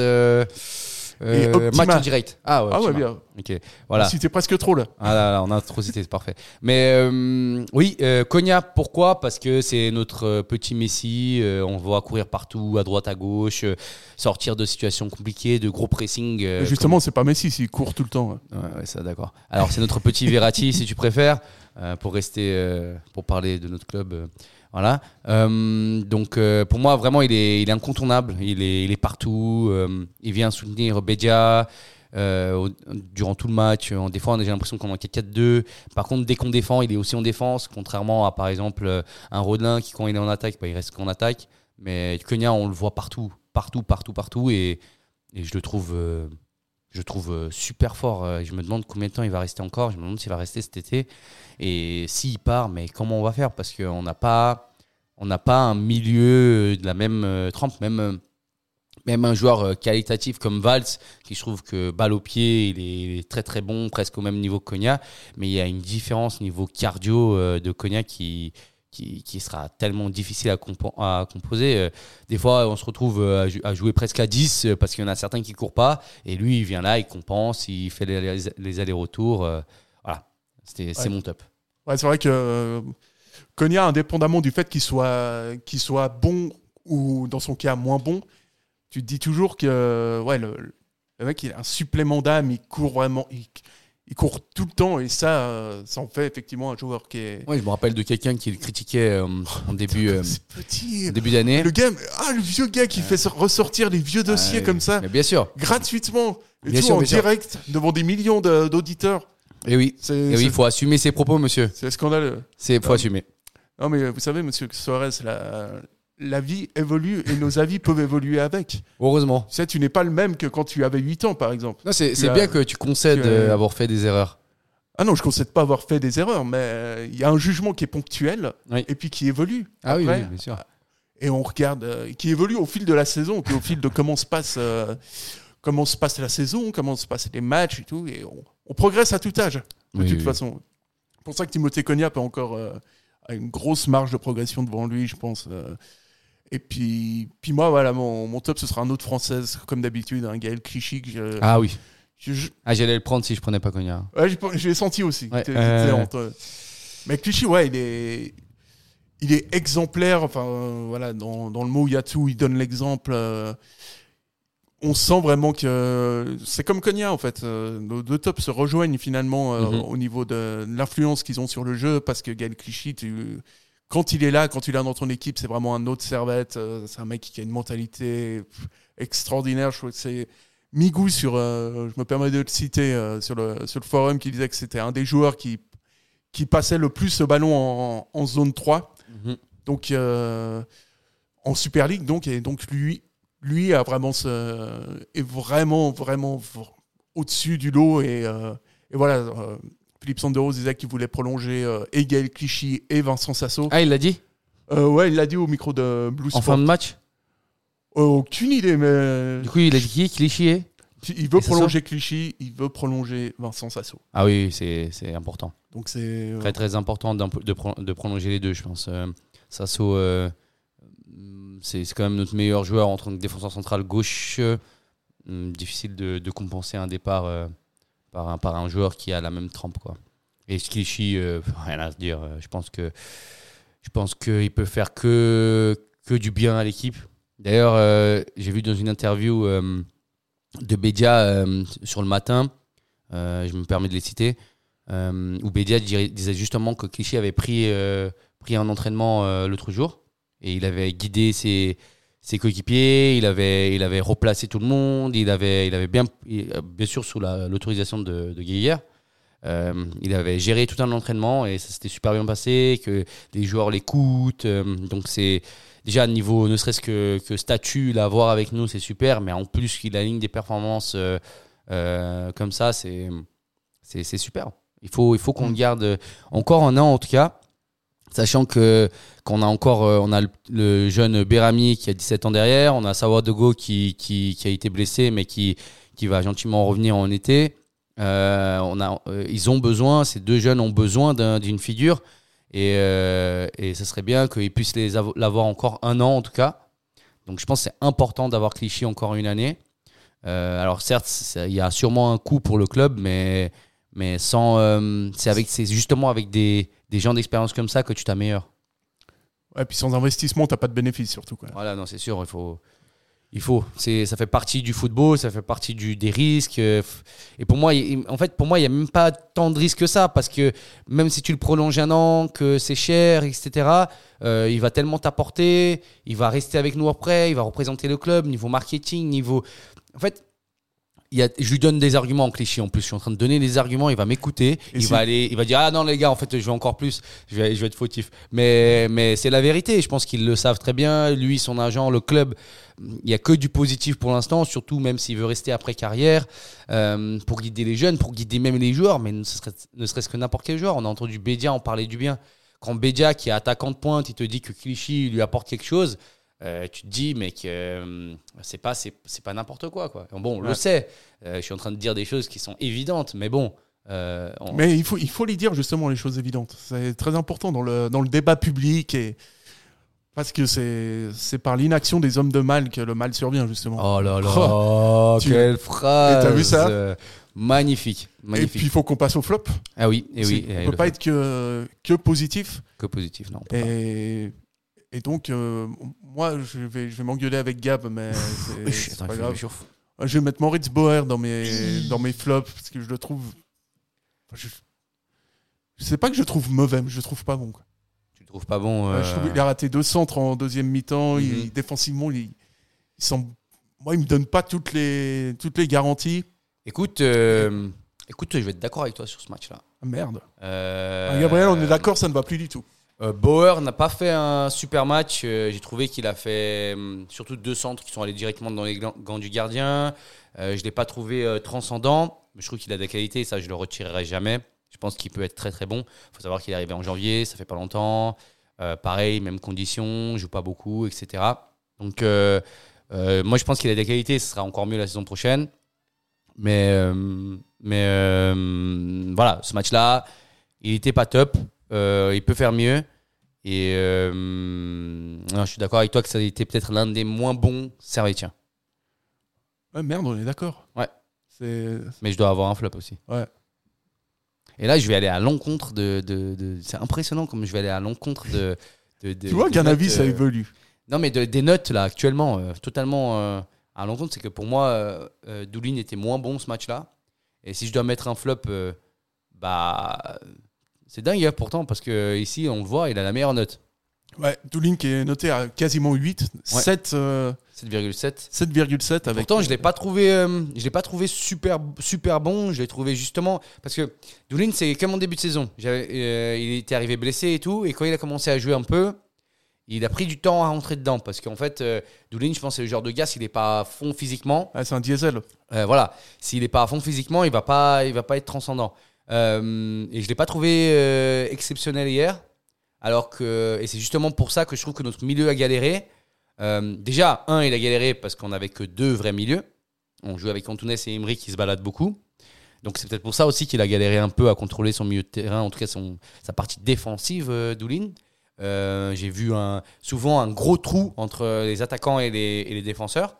Et euh, Optima. Match Direct. Ah ouais, Ah ouais, bien. Ok, voilà. Cité presque trop là. Ah là, là, on a trop cité, c'est parfait. Mais euh, oui, euh, Konya, pourquoi? Parce que c'est notre euh, petit Messi. on le voit courir partout, à droite, à gauche, sortir de situations compliquées, de gros pressing. Justement, c'est pas Messi s'il court tout le temps. Ouais, ouais, ça, d'accord. Alors, c'est notre petit Verratti, si tu préfères, pour rester, pour parler de notre club. Voilà. Euh, donc, euh, pour moi, vraiment, il est, il est incontournable. Il est, il est partout. euh, il vient soutenir Bedia. durant tout le match, en des fois, j'ai l'impression qu'on est en 4-4-2. Par contre, dès qu'on défend, il est aussi en défense, contrairement à par exemple un Rodelin qui, quand il est en attaque, bah, il reste qu'en attaque. Mais Konya, on le voit partout, partout, partout, partout, et, et je le trouve, je trouve euh, super fort. Euh, Je me demande combien de temps il va rester encore. Je me demande s'il va rester cet été. Et s'il part, mais comment on va faire Parce qu'on n'a pas, pas un milieu de la même euh, trempe, même. euh, un joueur euh, qualitatif comme Valls, qui je trouve que balle au pied, il est, très très bon, presque au même niveau que Cognac, mais il y a une différence niveau cardio euh, de Cognac qui, qui, qui sera tellement difficile à, compo- à composer. Euh, Des fois, on se retrouve euh, à, jou- à jouer presque à 10 euh, parce qu'il y en a certains qui courent pas, et lui, il vient là, il compense, il fait les, les- les allers-retours. voilà, c'est Ouais. mon top. Ouais, c'est vrai que Konya, indépendamment du fait qu'il soit, qu'il soit bon ou dans son cas moins bon, tu te dis toujours que ouais, le, le mec il a un supplément d'âme, il court vraiment, il, il court tout le temps et ça, euh, ça en fait effectivement un joueur qui est. Ouais, je me rappelle de quelqu'un qui le critiquait euh, en début, euh, c'est petit. en début d'année. Le gars, ah, le vieux gars qui fait ressortir les vieux dossiers comme ça, Mais bien sûr. gratuitement, et Bien tout sûr, en sûr. direct, devant des millions d'auditeurs. Et oui, C'est et oui, c'est- il faut assumer ses propos, monsieur. c'est scandaleux. C'est faut Ah. assumer. Non, mais vous savez, monsieur Suarez, la, la vie évolue et nos avis peuvent évoluer avec. Heureusement. Tu sais, tu n'es pas le même que quand tu avais 8 ans, par exemple. Non, c'est bien que tu concèdes tu as- euh, avoir fait des erreurs. Ah non, je ne concède pas avoir fait des erreurs, mais euh, il y a un jugement qui est ponctuel Oui. et puis qui évolue. Ah oui, Après, oui, bien sûr. Et on regarde, euh, qui évolue au fil de la saison, puis au fil de comment se passe, euh, comment se passe la saison, comment se passent les matchs et tout. Et on, on progresse à tout âge, de Oui, toute oui. façon. C'est pour ça que Timothée Cognac a encore euh, une grosse marge de progression devant lui, je pense. Et puis, puis moi, voilà, mon, mon top, ce sera un autre française, comme d'habitude, un Gaël Clichy. Que je, Ah oui. je- je- Ah, j'allais le prendre si je prenais pas. Ouais, pas- je l'ai senti aussi. Ouais, euh, Mais Clichy, ouais, il est, il est exemplaire. Enfin, euh, voilà, dans, dans le mot, il y a tout. Il donne l'exemple. euh, on sent vraiment que c'est comme Konya, en fait. nos deux tops se rejoignent finalement Mhm. au niveau de l'influence qu'ils ont sur le jeu. Parce que Gaël Clichy, tu- quand il est là, quand il est dans ton équipe, c'est vraiment un autre servette. euh, c'est un mec qui a une mentalité extraordinaire. Je trouve que c'est. Migou sur, euh, je me permets de le citer euh, sur le sur le forum qui disait que c'était un des joueurs qui qui passait le plus le ballon en, en zone 3 Mhm. donc euh, en Super League donc et donc lui lui a vraiment ce- est vraiment, vraiment au-dessus du lot. Et, et voilà, Philippe Sanderos disait qu'il voulait prolonger euh, et Gaël Clichy et Vincent Sasso. Ah, il l'a dit Euh, ouais, il l'a dit au micro de Blue En Sport. fin de match Euh, aucune idée, mais Du coup, il a dit qui Clichy il veut Et Sasso prolonger Clichy, il veut prolonger Vincent Sasso. Ah oui, c'est important. Donc c'est euh, Très très important de, pro- de prolonger les deux, je pense. Sasso, c'est c'est quand même notre meilleur joueur en tant que défenseur central gauche. Difficile de, de compenser un départ par, un, par un joueur qui a la même trempe. Quoi. Et Clichy, euh, rien à se dire. Euh, Je pense que je pense qu'il peut faire que, que du bien à l'équipe. D'ailleurs, euh, j'ai vu dans une interview de Bédia euh, sur le matin, je me permets de les citer, où dirait- disait justement que Clichy avait pris, pris un entraînement l'autre jour et il avait guidé ses, ses coéquipiers, il avait, il avait replacé tout le monde, il avait, il avait bien, euh, bien sûr sous la- l'autorisation de, de euh, il avait géré tout un entraînement et ça s'était super bien passé, que les joueurs l'écoutent. euh, donc c'est déjà à niveau, ne serait-ce que, que statut, l'avoir avec nous, c'est super, mais en plus qu'il aligne des performances euh, comme ça, c'est super. Il faut, il faut qu'on le garde encore un an en tout cas, sachant que qu'on a encore euh, on a le, jeune Berami qui a 17 ans derrière, on a Sawadogo qui, qui, qui a été blessé mais qui, qui va gentiment revenir en été. Euh, on a, euh, ils ont besoin, ces deux jeunes ont besoin d'un- d'une figure et, et ce serait bien qu'ils puissent l'avoir encore un an en tout cas. Donc je pense que c'est important d'avoir Clichy encore une année. Alors certes, il y a sûrement un coût pour le club, mais, mais sans, c'est justement avec des, des gens d'expérience comme ça que tu t'améliores. ouais, puis sans investissement, t'as pas de bénéfice surtout. Quoi. Voilà, non, c'est sûr, il faut. Il faut. C'est, ça fait partie du football, ça fait partie du, des risques. euh, Et pour moi, il- en fait, pour moi, il n'y a même pas tant de risques que ça, parce que même si tu le prolonges un an, que c'est cher, etc., euh, il va tellement t'apporter, il va rester avec nous après, il va représenter le club, niveau marketing, niveau. En fait, il y a, je lui donne des arguments en cliché en plus. Je suis en train de donner des arguments, il va m'écouter, il va aller, il va dire ah non les gars, en fait je vais encore plus, je vais, je vais être fautif. Mais mais c'est la vérité. Je pense qu'ils le savent très bien. Lui, son agent, le club, il y a que du positif pour l'instant. Surtout même s'il veut rester après carrière euh, pour guider les jeunes, pour guider même les joueurs, mais ne serait-ce que n'importe quel joueur. On a entendu Bédia en parler du bien. Quand Bédia, qui est attaquant de pointe, il te dit que Clichy lui apporte quelque chose. Euh, tu te dis, mec, euh, c'est pas, c'est, c'est pas n'importe quoi, quoi. Bon, on le sait. Euh, je suis en train de dire des choses qui sont évidentes, mais bon. on- Mais il faut, il faut les dire justement les choses évidentes. C'est très important dans le, dans le débat public et parce que c'est c'est par l'inaction des hommes de mal que le mal survient justement. Oh là là, Tu- quelle phrase Et t'as vu ça Magnifique, et puis il faut qu'on passe au flop. ah oui, et oui. Et on peut pas être que, que positif. que positif, non. on peut pas. Et, donc, euh, moi, je vais, je vais m'engueuler avec Gab, mais c'est- pas il grave. je vais mettre Moritz Bauer dans mes, dans mes flops parce que je le trouve. Je, je sais pas que je trouve mauvais, mais je le trouve pas bon. quoi. Tu le trouves pas bon Ouais, je trouve euh, qu'il a raté deux centres en deuxième mi-temps. il- Mhm. défensivement, il, il semble. Moi, il me donne pas toutes les, toutes les garanties. Écoute, euh, écoute, je vais être d'accord avec toi sur ce match-là. Ah, merde. Euh, Ah, Gabriel, on est d'accord, ça ne va plus du tout. Euh, Bauer n'a pas fait un super match. Euh, J'ai trouvé qu'il a fait hum, surtout deux centres qui sont allés directement dans les gants du gardien. Euh, je ne l'ai pas trouvé transcendant, je trouve qu'il a des qualités ça, je le retirerai jamais. Je pense qu'il peut être très très bon. Il faut savoir qu'il est arrivé en janvier, ça fait pas longtemps. Pareil, même condition, joue pas beaucoup, etc. Donc, moi, je pense qu'il a des qualités. Ce sera encore mieux la saison prochaine. Mais, mais voilà, ce match-là, il était pas top. Euh, il peut faire mieux. Et euh, non, je suis d'accord avec toi que ça a été peut-être l'un des moins bons Servetiens. Ouais, merde, on est d'accord. Ouais. C'est. Mais je dois avoir un flop aussi. Ouais. Et là, je vais aller à l'encontre de. de- de- C'est impressionnant comme je vais aller à l'encontre de. de, Tu vois, Ganavi, notes, ça euh, évolue. Non, mais de- des notes là, actuellement, euh, totalement euh, à l'encontre, c'est que pour moi, euh, Doulin était moins bon ce match-là. Et si je dois mettre un flop, bah. C'est dingue hein, pourtant, parce que ici, on le voit, il a la meilleure note. Ouais, Doulin qui est noté à quasiment 8. 7, euh, 7,7. 7,7 avec. Pourtant, je l'ai pas trouvé, euh, je l'ai pas trouvé super, super bon. Je l'ai trouvé justement parce que Doulin, c'est comme en début de saison. Euh, il était arrivé blessé et tout, et quand il a commencé à jouer un peu, il a pris du temps à rentrer dedans parce qu'en fait, euh, Doulin, je pense, c'est le genre de gars, s'il n'est pas à fond physiquement, Ah, c'est un diesel. euh, voilà, s'il n'est pas à fond physiquement, il va pas, il va pas être transcendant. Euh, et je l'ai pas trouvé euh, exceptionnel hier, alors que et c'est justement pour ça que je trouve que notre milieu a galéré. Euh, déjà, un, il a galéré parce qu'on n'avait que deux vrais milieux. On joue avec Antunes et Emery qui se baladent beaucoup. Donc c'est peut-être pour ça aussi qu'il a galéré un peu à contrôler son milieu de terrain, en tout cas son, sa partie défensive, Doulin. J'ai vu un, souvent un gros trou entre les attaquants et les, et les défenseurs.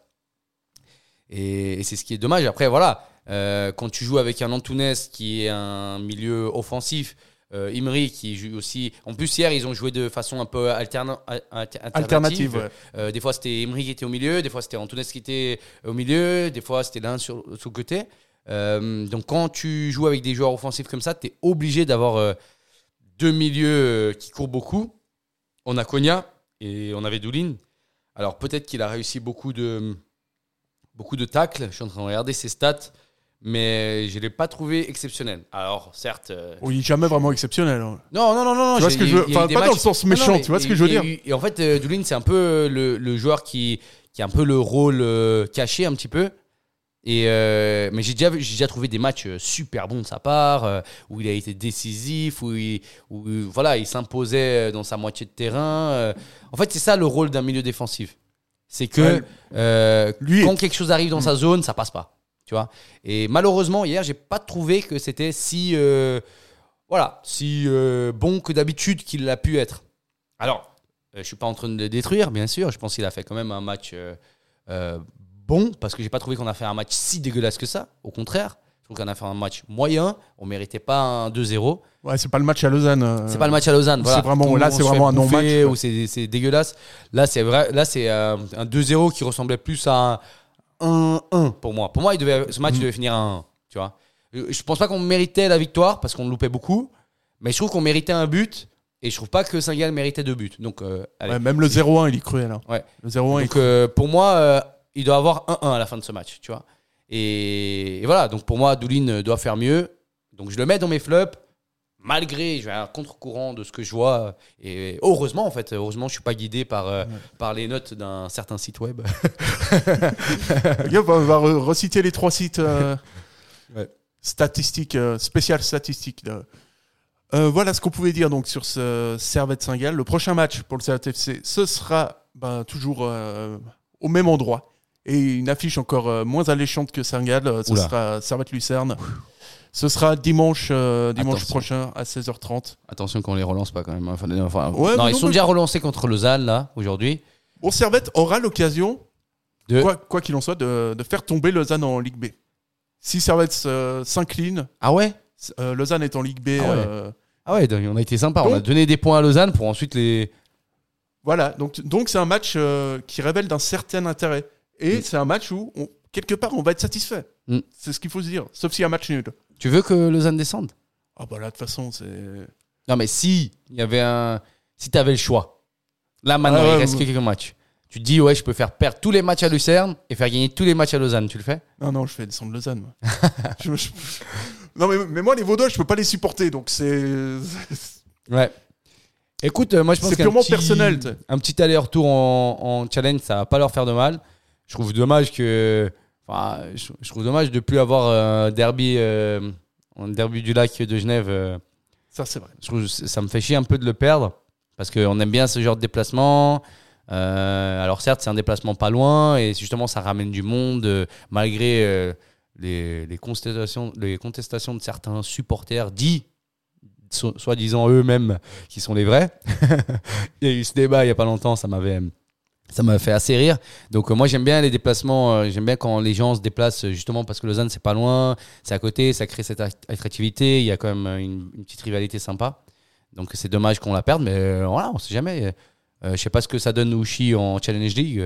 Et c'est ce qui est dommage. Après, voilà, euh, quand tu joues avec un Antunes qui est un milieu offensif, euh, Imri qui joue aussi. En plus, hier, ils ont joué de façon un peu alterna- al- alter- alternative. Ouais. Euh, des fois, c'était Imri qui était au milieu, des fois, c'était Antunes qui était au milieu, des fois, c'était l'un sur, sur le côté. Euh, donc, quand tu joues avec des joueurs offensifs comme ça, tu es obligé d'avoir deux milieux qui courent beaucoup. On a Konya et on avait Doulin. Alors, peut-être qu'il a réussi beaucoup de, beaucoup de tacles. Je suis en train de regarder ses stats, mais je ne l'ai pas trouvé exceptionnel. Alors, certes. euh, Oui, jamais vraiment exceptionnel. hein. non, non, non, non. Tu vois ce que je veux- enfin, pas dans le sens Non, méchant, mais tu vois ce que je veux dire. eu- Et en fait, euh, Doulin, c'est un peu le, le joueur qui, qui a un peu le rôle euh, caché un petit peu. Et euh, mais j'ai déjà, déjà trouvé des matchs euh, super bons de sa part, euh, où il a été décisif, où il, où, euh, voilà, il s'imposait dans sa moitié de terrain. euh. En fait, c'est ça le rôle d'un milieu défensif. C'est que Ouais. euh, Lui quand est- quelque chose arrive dans sa zone, ça passe pas. Tu vois Et malheureusement, hier, j'ai pas trouvé que c'était si, euh, voilà, si euh, bon que d'habitude qu'il a pu être. Alors, euh, je suis pas en train de le détruire, bien sûr. Je pense qu'il a fait quand même un match euh, bon, parce que j'ai pas trouvé qu'on a fait un match si dégueulasse que ça. Au contraire, je trouve qu'on a fait un match moyen. On méritait pas un 2-0. Ouais, c'est pas le match à Lausanne. C'est pas le match à Lausanne. c'est vraiment- là, c'est vraiment un non-match. Où c'est dégueulasse. Là, c'est vrai. Là, c'est un 2-0 qui ressemblait plus à un 1-1 pour moi. Pour moi, il devait, ce Mm. match devait finir à 1. Tu vois. Je pense pas qu'on méritait la victoire parce qu'on loupait beaucoup, mais je trouve qu'on méritait un but. Et je trouve pas que Saint-Gall méritait deux buts. Donc, euh. Ouais, même le 0-1, il y croyait là. Ouais. Le 0-1, il Donc euh, pour moi, euh, il doit avoir 1-1 à la fin de ce match, tu vois. Et, et voilà, donc pour moi, Doulin doit faire mieux. Donc je le mets dans mes flops, malgré, je vais à un contre-courant de ce que je vois. Et heureusement, en fait, heureusement, je suis pas guidé par, euh, par les notes d'un certain site web. Gars va, va re- reciter les trois sites euh, Ouais. statistiques, euh, spéciales statistiques. Euh, voilà ce qu'on pouvait dire donc sur ce Servette Saint-Gall. Le prochain match pour le Servette FC, ce sera ben, toujours euh, au même endroit. Et une affiche encore euh, moins alléchante que Saint-Gall, euh, ce Oula. sera Servette-Lucerne. Ce sera dimanche, euh, dimanche Attention. prochain à 16h30. Attention qu'on les relance pas quand même. Enfin, enfin, Ouais, non, mais ils non, sont mais- déjà relancés contre Lausanne, là, aujourd'hui. Bon, Servette aura l'occasion, De- quoi quoi qu'il en soit, de, de faire tomber Lausanne en Ligue B. Si Servette euh, s'incline, Ah ouais euh, Lausanne est en Ligue B. Ah ouais. euh, Ah ouais, donc, on a été sympa. on a Donc- donné des points à Lausanne pour ensuite les. Voilà, donc donc c'est un match euh, qui révèle d'un certain intérêt. Et Mm. c'est un match où, on- quelque part, on va être satisfait. Mm. C'est ce qu'il faut se dire. Sauf s'il y a un match nul. Tu veux que Lausanne descende? Ah bah là, de toute façon, c'est... Non, mais si il y avait un, si tu avais le choix, là maintenant Ah il reste ouais. quelques matchs. Tu te dis ouais, je peux faire perdre tous les matchs à Lucerne et faire gagner tous les matchs à Lausanne. Tu le fais? Non, non, je fais descendre Lausanne. moi. Je- je- Non, mais, mais moi, les Vaudois, je peux pas les supporter. Donc c'est... Ouais. Écoute, euh, moi je pense C'est qu'un purement petit- personnel. Un petit aller-retour en, en challenge, ça va pas leur faire de mal. Je trouve dommage que, enfin, je, je trouve dommage de plus avoir un derby, euh, un derby du lac de Genève. euh, Ça, c'est vrai. je trouve ça me fait chier un peu de le perdre parce qu'on aime bien ce genre de déplacement. Euh, alors certes, c'est un déplacement pas loin et justement ça ramène du monde malgré les, les contestations, les contestations de certains supporters dits so- soi-disant eux-mêmes qui sont les vrais. il y a eu ce débat il y a pas longtemps, ça m'avait ça m'a fait assez rire. Donc euh, moi j'aime bien les déplacements, euh, j'aime bien quand les gens se déplacent euh, justement parce que Lausanne c'est pas loin, c'est à côté, ça crée cette att- attractivité, il y a quand même une, une petite rivalité sympa. Donc c'est dommage qu'on la perde, mais voilà, on sait jamais. Je sais pas ce que ça donne Oushi en Challenge League.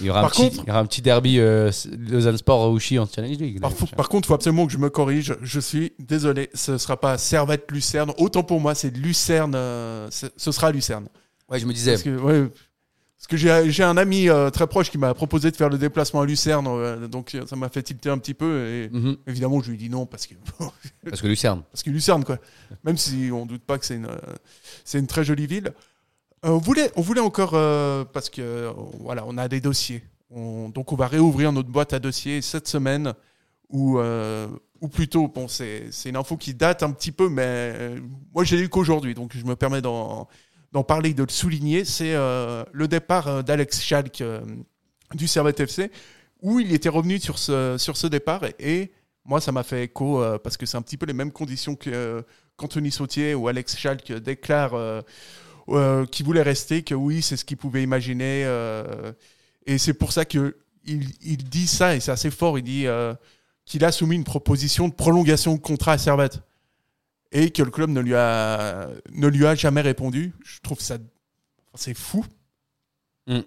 il, y aura un petit, contre- il y aura un petit derby Lausanne Sport Oushi en Challenge League. Par, par contre, il faut absolument que je me corrige. Je suis désolé, ce sera pas Servette-Lucerne. Autant pour moi, c'est Lucerne. ce sera Lucerne. ouais, je me disais. Parce que, ouais, que j'ai un ami euh, très proche qui m'a proposé de faire le déplacement à Lucerne, euh, donc euh, ça m'a fait tilter un petit peu. Et Mhm. évidemment, je lui ai dit non parce que Parce que Lucerne. parce que Lucerne quoi. Même si on doute pas que c'est une c'est une très jolie ville. On, voulait, on voulait encore, parce que voilà, on a des dossiers. On- donc on va réouvrir notre boîte à dossiers cette semaine, ou, euh, ou plutôt, bon, c'est une info qui date un petit peu, mais euh, moi j'ai lu qu'aujourd'hui, donc je me permets d'en d'en parler, de le souligner. C'est euh, le départ euh, d'Alex Schalk euh, du Servette FC, où il était revenu sur ce, sur ce départ, et, moi ça m'a fait écho, parce que c'est un petit peu les mêmes conditions que, qu'Anthony Sautier ou Alex Schalk déclare qu'il voulait rester, que oui, c'est ce qu'il pouvait imaginer. et c'est pour ça que il, dit ça, et c'est assez fort. Il dit qu'il a soumis une proposition de prolongation de contrat à Servette. Et que le club ne lui a, ne lui a jamais répondu. Je trouve ça. C'est fou. Mm. Euh,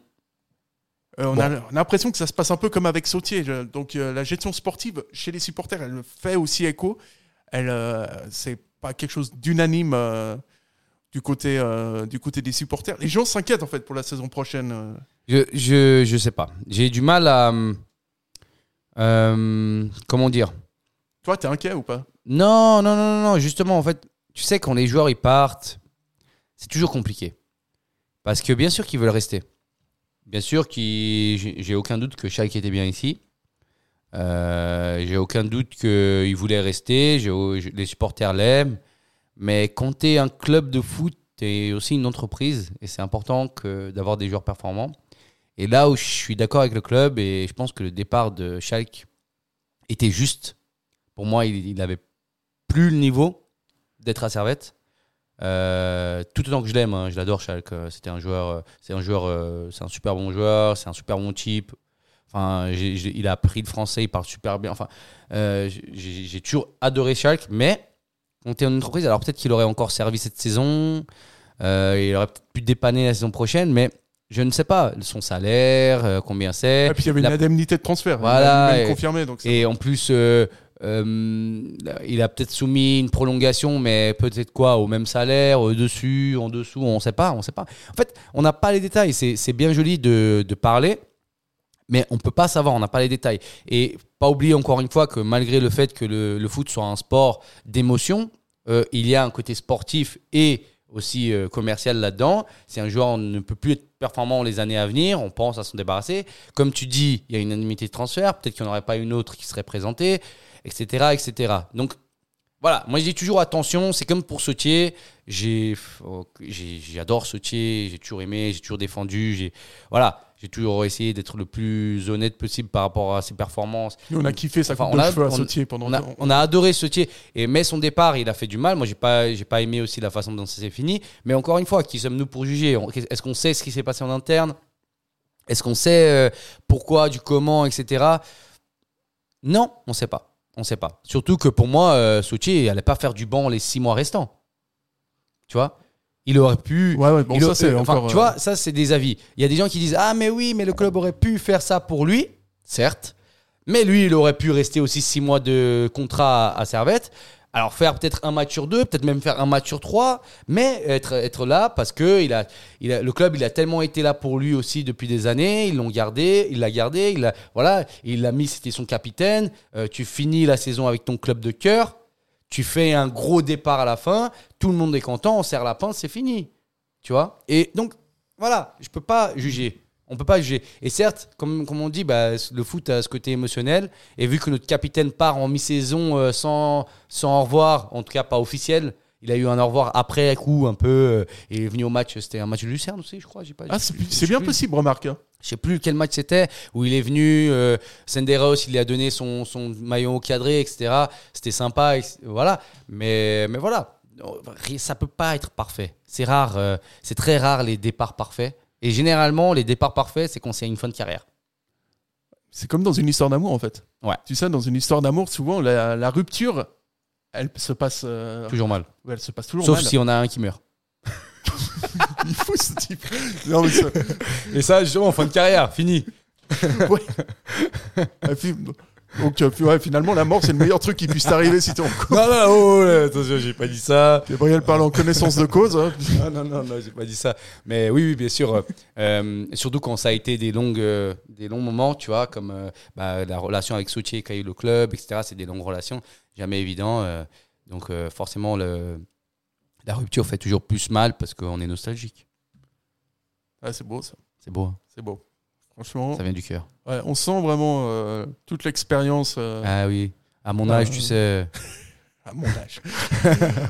on, a, on a l'impression que ça se passe un peu comme avec Sautier. Donc euh, la gestion sportive chez les supporters, elle fait aussi écho. Elle, euh, c'est pas quelque chose d'unanime euh, du côté euh, du côté des supporters. Les gens s'inquiètent en fait pour la saison prochaine. Je, je, je sais pas. J'ai du mal à. euh, comment dire? Toi, t'es inquiet ou pas? Non, non, non, non. Justement, en fait, tu sais, quand les joueurs ils partent, c'est toujours compliqué. Parce que bien sûr qu'ils veulent rester. Bien sûr qu'ils. j'ai- aucun doute que Schalke était bien ici. Euh, j'ai aucun doute qu'il voulait rester. Les supporters l'aiment. Mais quand un club de foot, tu aussi une entreprise. Et c'est important d'avoir des joueurs performants. Et là où je suis d'accord avec le club, et je pense que le départ de Schalke était juste. Pour moi, il, il avait plus le niveau d'être à Servette. Euh, tout autant que je l'aime, hein, je l'adore Schalke. C'était un joueur, euh, c'est un joueur, euh, c'est un super bon joueur, c'est un super bon type. Enfin, j'ai- il a appris le français, il parle super bien. Enfin, euh, j'ai toujours adoré Schalke, mais tu es une entreprise, alors peut-être qu'il aurait encore servi cette saison, euh, il aurait peut-être pu dépanner la saison prochaine, mais je ne sais pas son salaire, euh, combien c'est. Et puis il y avait une indemnité de transfert. Voilà, et- confirmé. Donc Et en plus, euh, il a peut-être soumis une prolongation, mais peut-être quoi, au même salaire, au-dessus, en dessous, on ne sait pas, on sait pas. En fait, on n'a pas les détails. C'est bien joli de, parler, mais on peut pas savoir, on n'a pas les détails. Et pas oublier encore une fois que malgré le fait que le, foot soit un sport d'émotion, euh, il y a un côté sportif et aussi euh, commercial là-dedans. Si un joueur ne peut plus être performant les années à venir, on pense à s'en débarrasser. Comme tu dis, il y a une indemnité de transfert, peut-être qu'il n'y en aurait pas une autre qui serait présentée, etc. etc. Donc voilà, moi je dis toujours attention, c'est comme pour Sautier, j'ai, j'adore Sautier, j'ai toujours aimé, j'ai toujours défendu, j'ai, voilà, j'ai toujours essayé d'être le plus honnête possible par rapport à ses performances. Nous, on a kiffé sa Enfin, coupe on de a- cheveux à on- Sautier pendant On a, on a adoré Sautier, et mais son départ, il a fait du mal. Moi, j'ai pas, j'ai pas aimé aussi la façon dont ça s'est fini. Mais encore une fois, qui sommes-nous pour juger? Est-ce qu'on sait ce qui s'est passé en interne? Est-ce qu'on sait euh, pourquoi, du comment, etc. Non, on sait pas. On sait pas. Surtout que pour moi, euh, il allait pas faire du banc les six mois restants. Tu vois? Il aurait pu. Ouais, ouais, bon, il ça, c'est enfin, encore, Tu euh, vois, ça, c'est des avis. Il y a des gens qui disent Ah, mais oui, mais le club aurait pu faire ça pour lui. Certes. Mais lui, il aurait pu rester aussi six mois de contrat à Servette. Alors faire peut-être un match sur deux, peut-être même faire un match sur trois, mais être, être là parce que il a, il a, le club il a tellement été là pour lui aussi depuis des années, ils l'ont gardé, il l'a gardé, il l'a, voilà, il l'a mis, c'était son capitaine. Euh, tu finis la saison avec ton club de cœur, tu fais un gros départ à la fin, tout le monde est content, on serre la pince, c'est fini, tu vois? Et donc voilà, je peux pas juger. On peut pas juger. Et certes, comme, comme on dit, bah, le foot a ce côté émotionnel. Et vu que notre capitaine part en mi-saison euh, sans, sans au revoir, en tout cas pas officiel, il a eu un au revoir après coup un peu. euh, et il est venu au match, c'était un match de Lucerne aussi, je crois. j'ai Pas, Ah, c'est je- c'est je bien plus. possible, remarque. hein. Je sais plus quel match c'était, où il est venu, euh, Senderos, il lui a donné son, son maillot cadré, etc. C'était sympa, voilà. Mais, mais voilà, ça peut pas être parfait. C'est rare, euh, c'est très rare les départs parfaits. Et généralement, les départs parfaits, c'est quand c'est une fin de carrière. C'est comme dans une histoire d'amour, en fait. Ouais. Tu sais, dans une histoire d'amour, souvent, la, la rupture, elle se passe, euh, Toujours mal. ouais, elle se passe toujours Sauf mal. si on a un qui meurt. Il fou, ce type. Non, mais ça- Et ça, justement, fin de carrière, fini. donc, euh, ouais, finalement, la mort, c'est le meilleur truc qui puisse t'arriver si t'es en couple. Non, non, oh, oh, attention, j'ai pas dit ça. Gabriel parle en connaissance de cause. hein. Non, non, non, non j'ai pas dit ça. Mais oui, oui, bien sûr. euh, surtout quand ça a été des, longues, euh, des longs moments, tu vois, comme euh, bah, la relation avec Sautier qui a eu le club, etc. C'est des longues relations, jamais évident. donc, forcément, le, la rupture fait toujours plus mal parce qu'on est nostalgique. Ouais, c'est beau ça. C'est beau, hein. C'est beau. Franchement, ça vient du cœur. ouais, on sent vraiment euh, toute l'expérience euh, Ah oui, à mon Ah, âge, tu sais. à mon âge.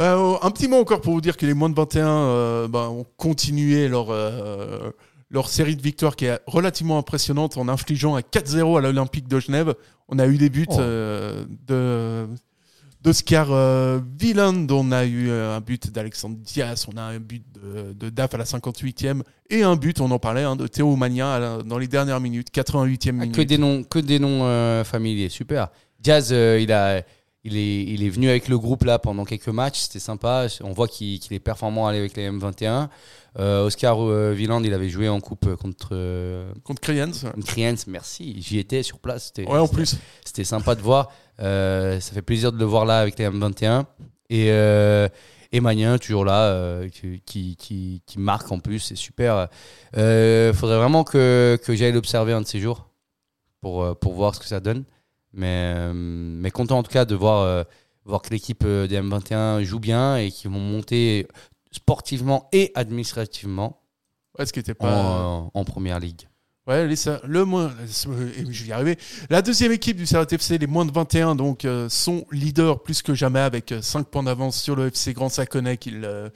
Euh, un petit mot encore pour vous dire que les moins de 21 euh, ben, ont continué leur, euh, leur série de victoires qui est relativement impressionnante en infligeant un 4-0 à l'Olympique de Genève. On a eu des buts Oh. euh, de d'Oscar euh, Wieland, on a eu euh, un but d'Alexandre Diaz, on a un but de, de Daf à la 58e et un but, on en parlait, hein, de Théo la- dans les dernières minutes, 88e Ah, minute. que des noms, que des noms euh, familiers, super. Diaz, euh, il a, il est, il est venu avec le groupe là pendant quelques matchs, c'était sympa. On voit qu'il est performant avec les M21. Euh, Oscar euh, Wieland, il avait joué en coupe contre euh, Contre Kriens. Kriens, merci. J'y étais sur place. Ouais, en plus. C'était sympa de voir. Euh, ça fait plaisir de le voir là avec les M21. Et, euh, et Magnin, toujours là, euh, qui, qui, qui, qui marque en plus, c'est super. Il faudrait vraiment que, que j'aille l'observer un de ces jours pour, euh, pour voir ce que ça donne. Mais, euh, mais content en tout cas de voir, euh, voir que l'équipe euh, des M21 joue bien et qu'ils vont monter sportivement et administrativement Ouais, ce qui était pas. en, en première ligue. Ouais, les, le moins, je vais y arriver. La deuxième équipe du Servette FC, les moins de 21, donc, euh, sont leaders plus que jamais avec 5 points d'avance sur le FC Grand Saconnet, euh,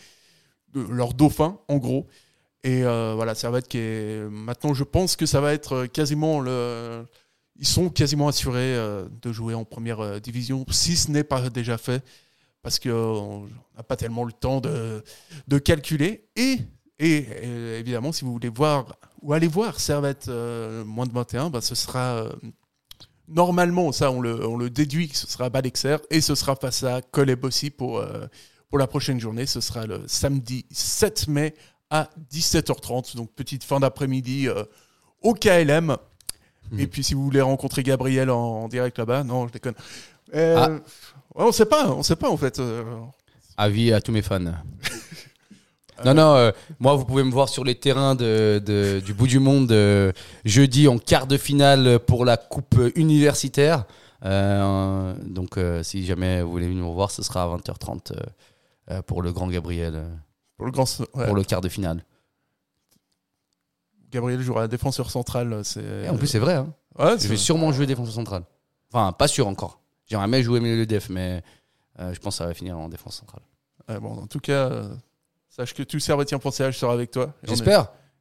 leur dauphin, en gros. Et euh, voilà, Servette qui est. Maintenant, je pense que ça va être quasiment le. Ils sont quasiment assurés euh, de jouer en première euh, division, si ce n'est pas déjà fait, parce qu'on n'a pas tellement le temps de, de calculer. Et, et, euh, évidemment, si vous voulez voir ou aller voir Servette euh, moins de 21, bah, ce sera euh, normalement, ça on le, on le déduit, ce sera Balexer et ce sera face à Coleb aussi pour, euh, pour la prochaine journée. Ce sera le samedi 7 mai à 17h30, donc petite fin d'après-midi euh, au KLM. Et puis si vous voulez rencontrer Gabriel en, en direct là-bas, non, je déconne. Euh, Ah. on sait pas, on sait pas en fait. euh, Avis à tous mes fans. Non, non, euh, moi, vous pouvez me voir sur les terrains de, de- du bout du monde euh, jeudi en quart de finale pour la Coupe universitaire. Euh, donc, si jamais vous voulez venir me voir, ce sera à 20h30 euh, euh, pour le grand Gabriel, pour le grand, ouais. pour le quart de finale. Gabriel jouera défenseur central. C'est Et en plus, c'est vrai, hein. ouais, je vais sûrement jouer défenseur central. Enfin, pas sûr encore. J'aimerais bien jouer milieu de def, mais euh, je pense que ça va finir en défense centrale. Ouais, bon, en tout cas, euh, sache que tout Servetien Pensage sera avec toi. J'espère.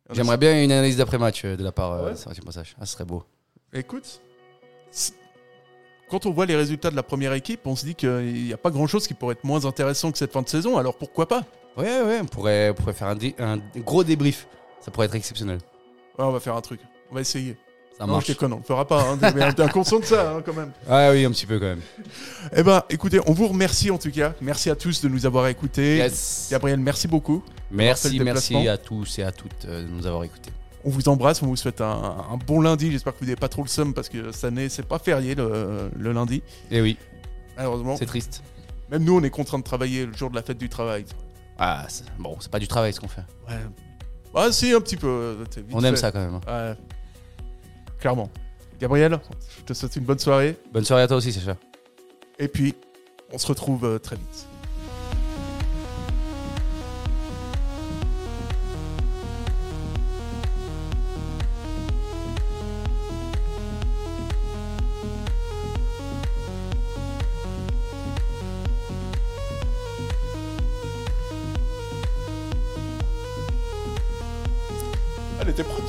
est- J'aimerais bien une analyse d'après-match euh, de la part ouais de Sébastien Passage. Ah, ce serait beau. Écoute, quand on voit les résultats de la première équipe, on se dit qu'il n'y a pas grand-chose qui pourrait être moins intéressant que cette fin de saison, alors pourquoi pas? Ouais, ouais, on pourrait, on pourrait faire un, dé- un gros débrief. Ça pourrait être exceptionnel. Ouais, On va faire un truc, on va essayer. Ça non, marche. je déconne, on le fera pas, hein, t'es t'es inconscient de ça hein, quand même. Ah oui, un petit peu quand même. Eh ben, écoutez, on vous remercie en tout cas. Merci à tous de nous avoir écoutés. Yes. Gabriel, merci beaucoup. Merci, merci à tous et à toutes euh, de nous avoir écoutés. On vous embrasse, on vous souhaite un, un bon lundi. J'espère que vous n'avez pas trop le seum parce que cette année, c'est pas férié le, le lundi. Et oui, Malheureusement, c'est triste. même nous, on est contraints de travailler le jour de la fête du travail. Ah, bon, c'est pas du travail ce qu'on fait. Ouais. Ah si, un petit peu. euh, On aime fait. ça quand même. hein. Ouais. Clairement. Gabriel, je te souhaite une bonne soirée. Bonne soirée à toi aussi, Sacha. Et puis, on se retrouve euh, très vite.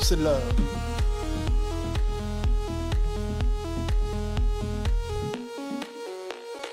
Elle était propre celle-là.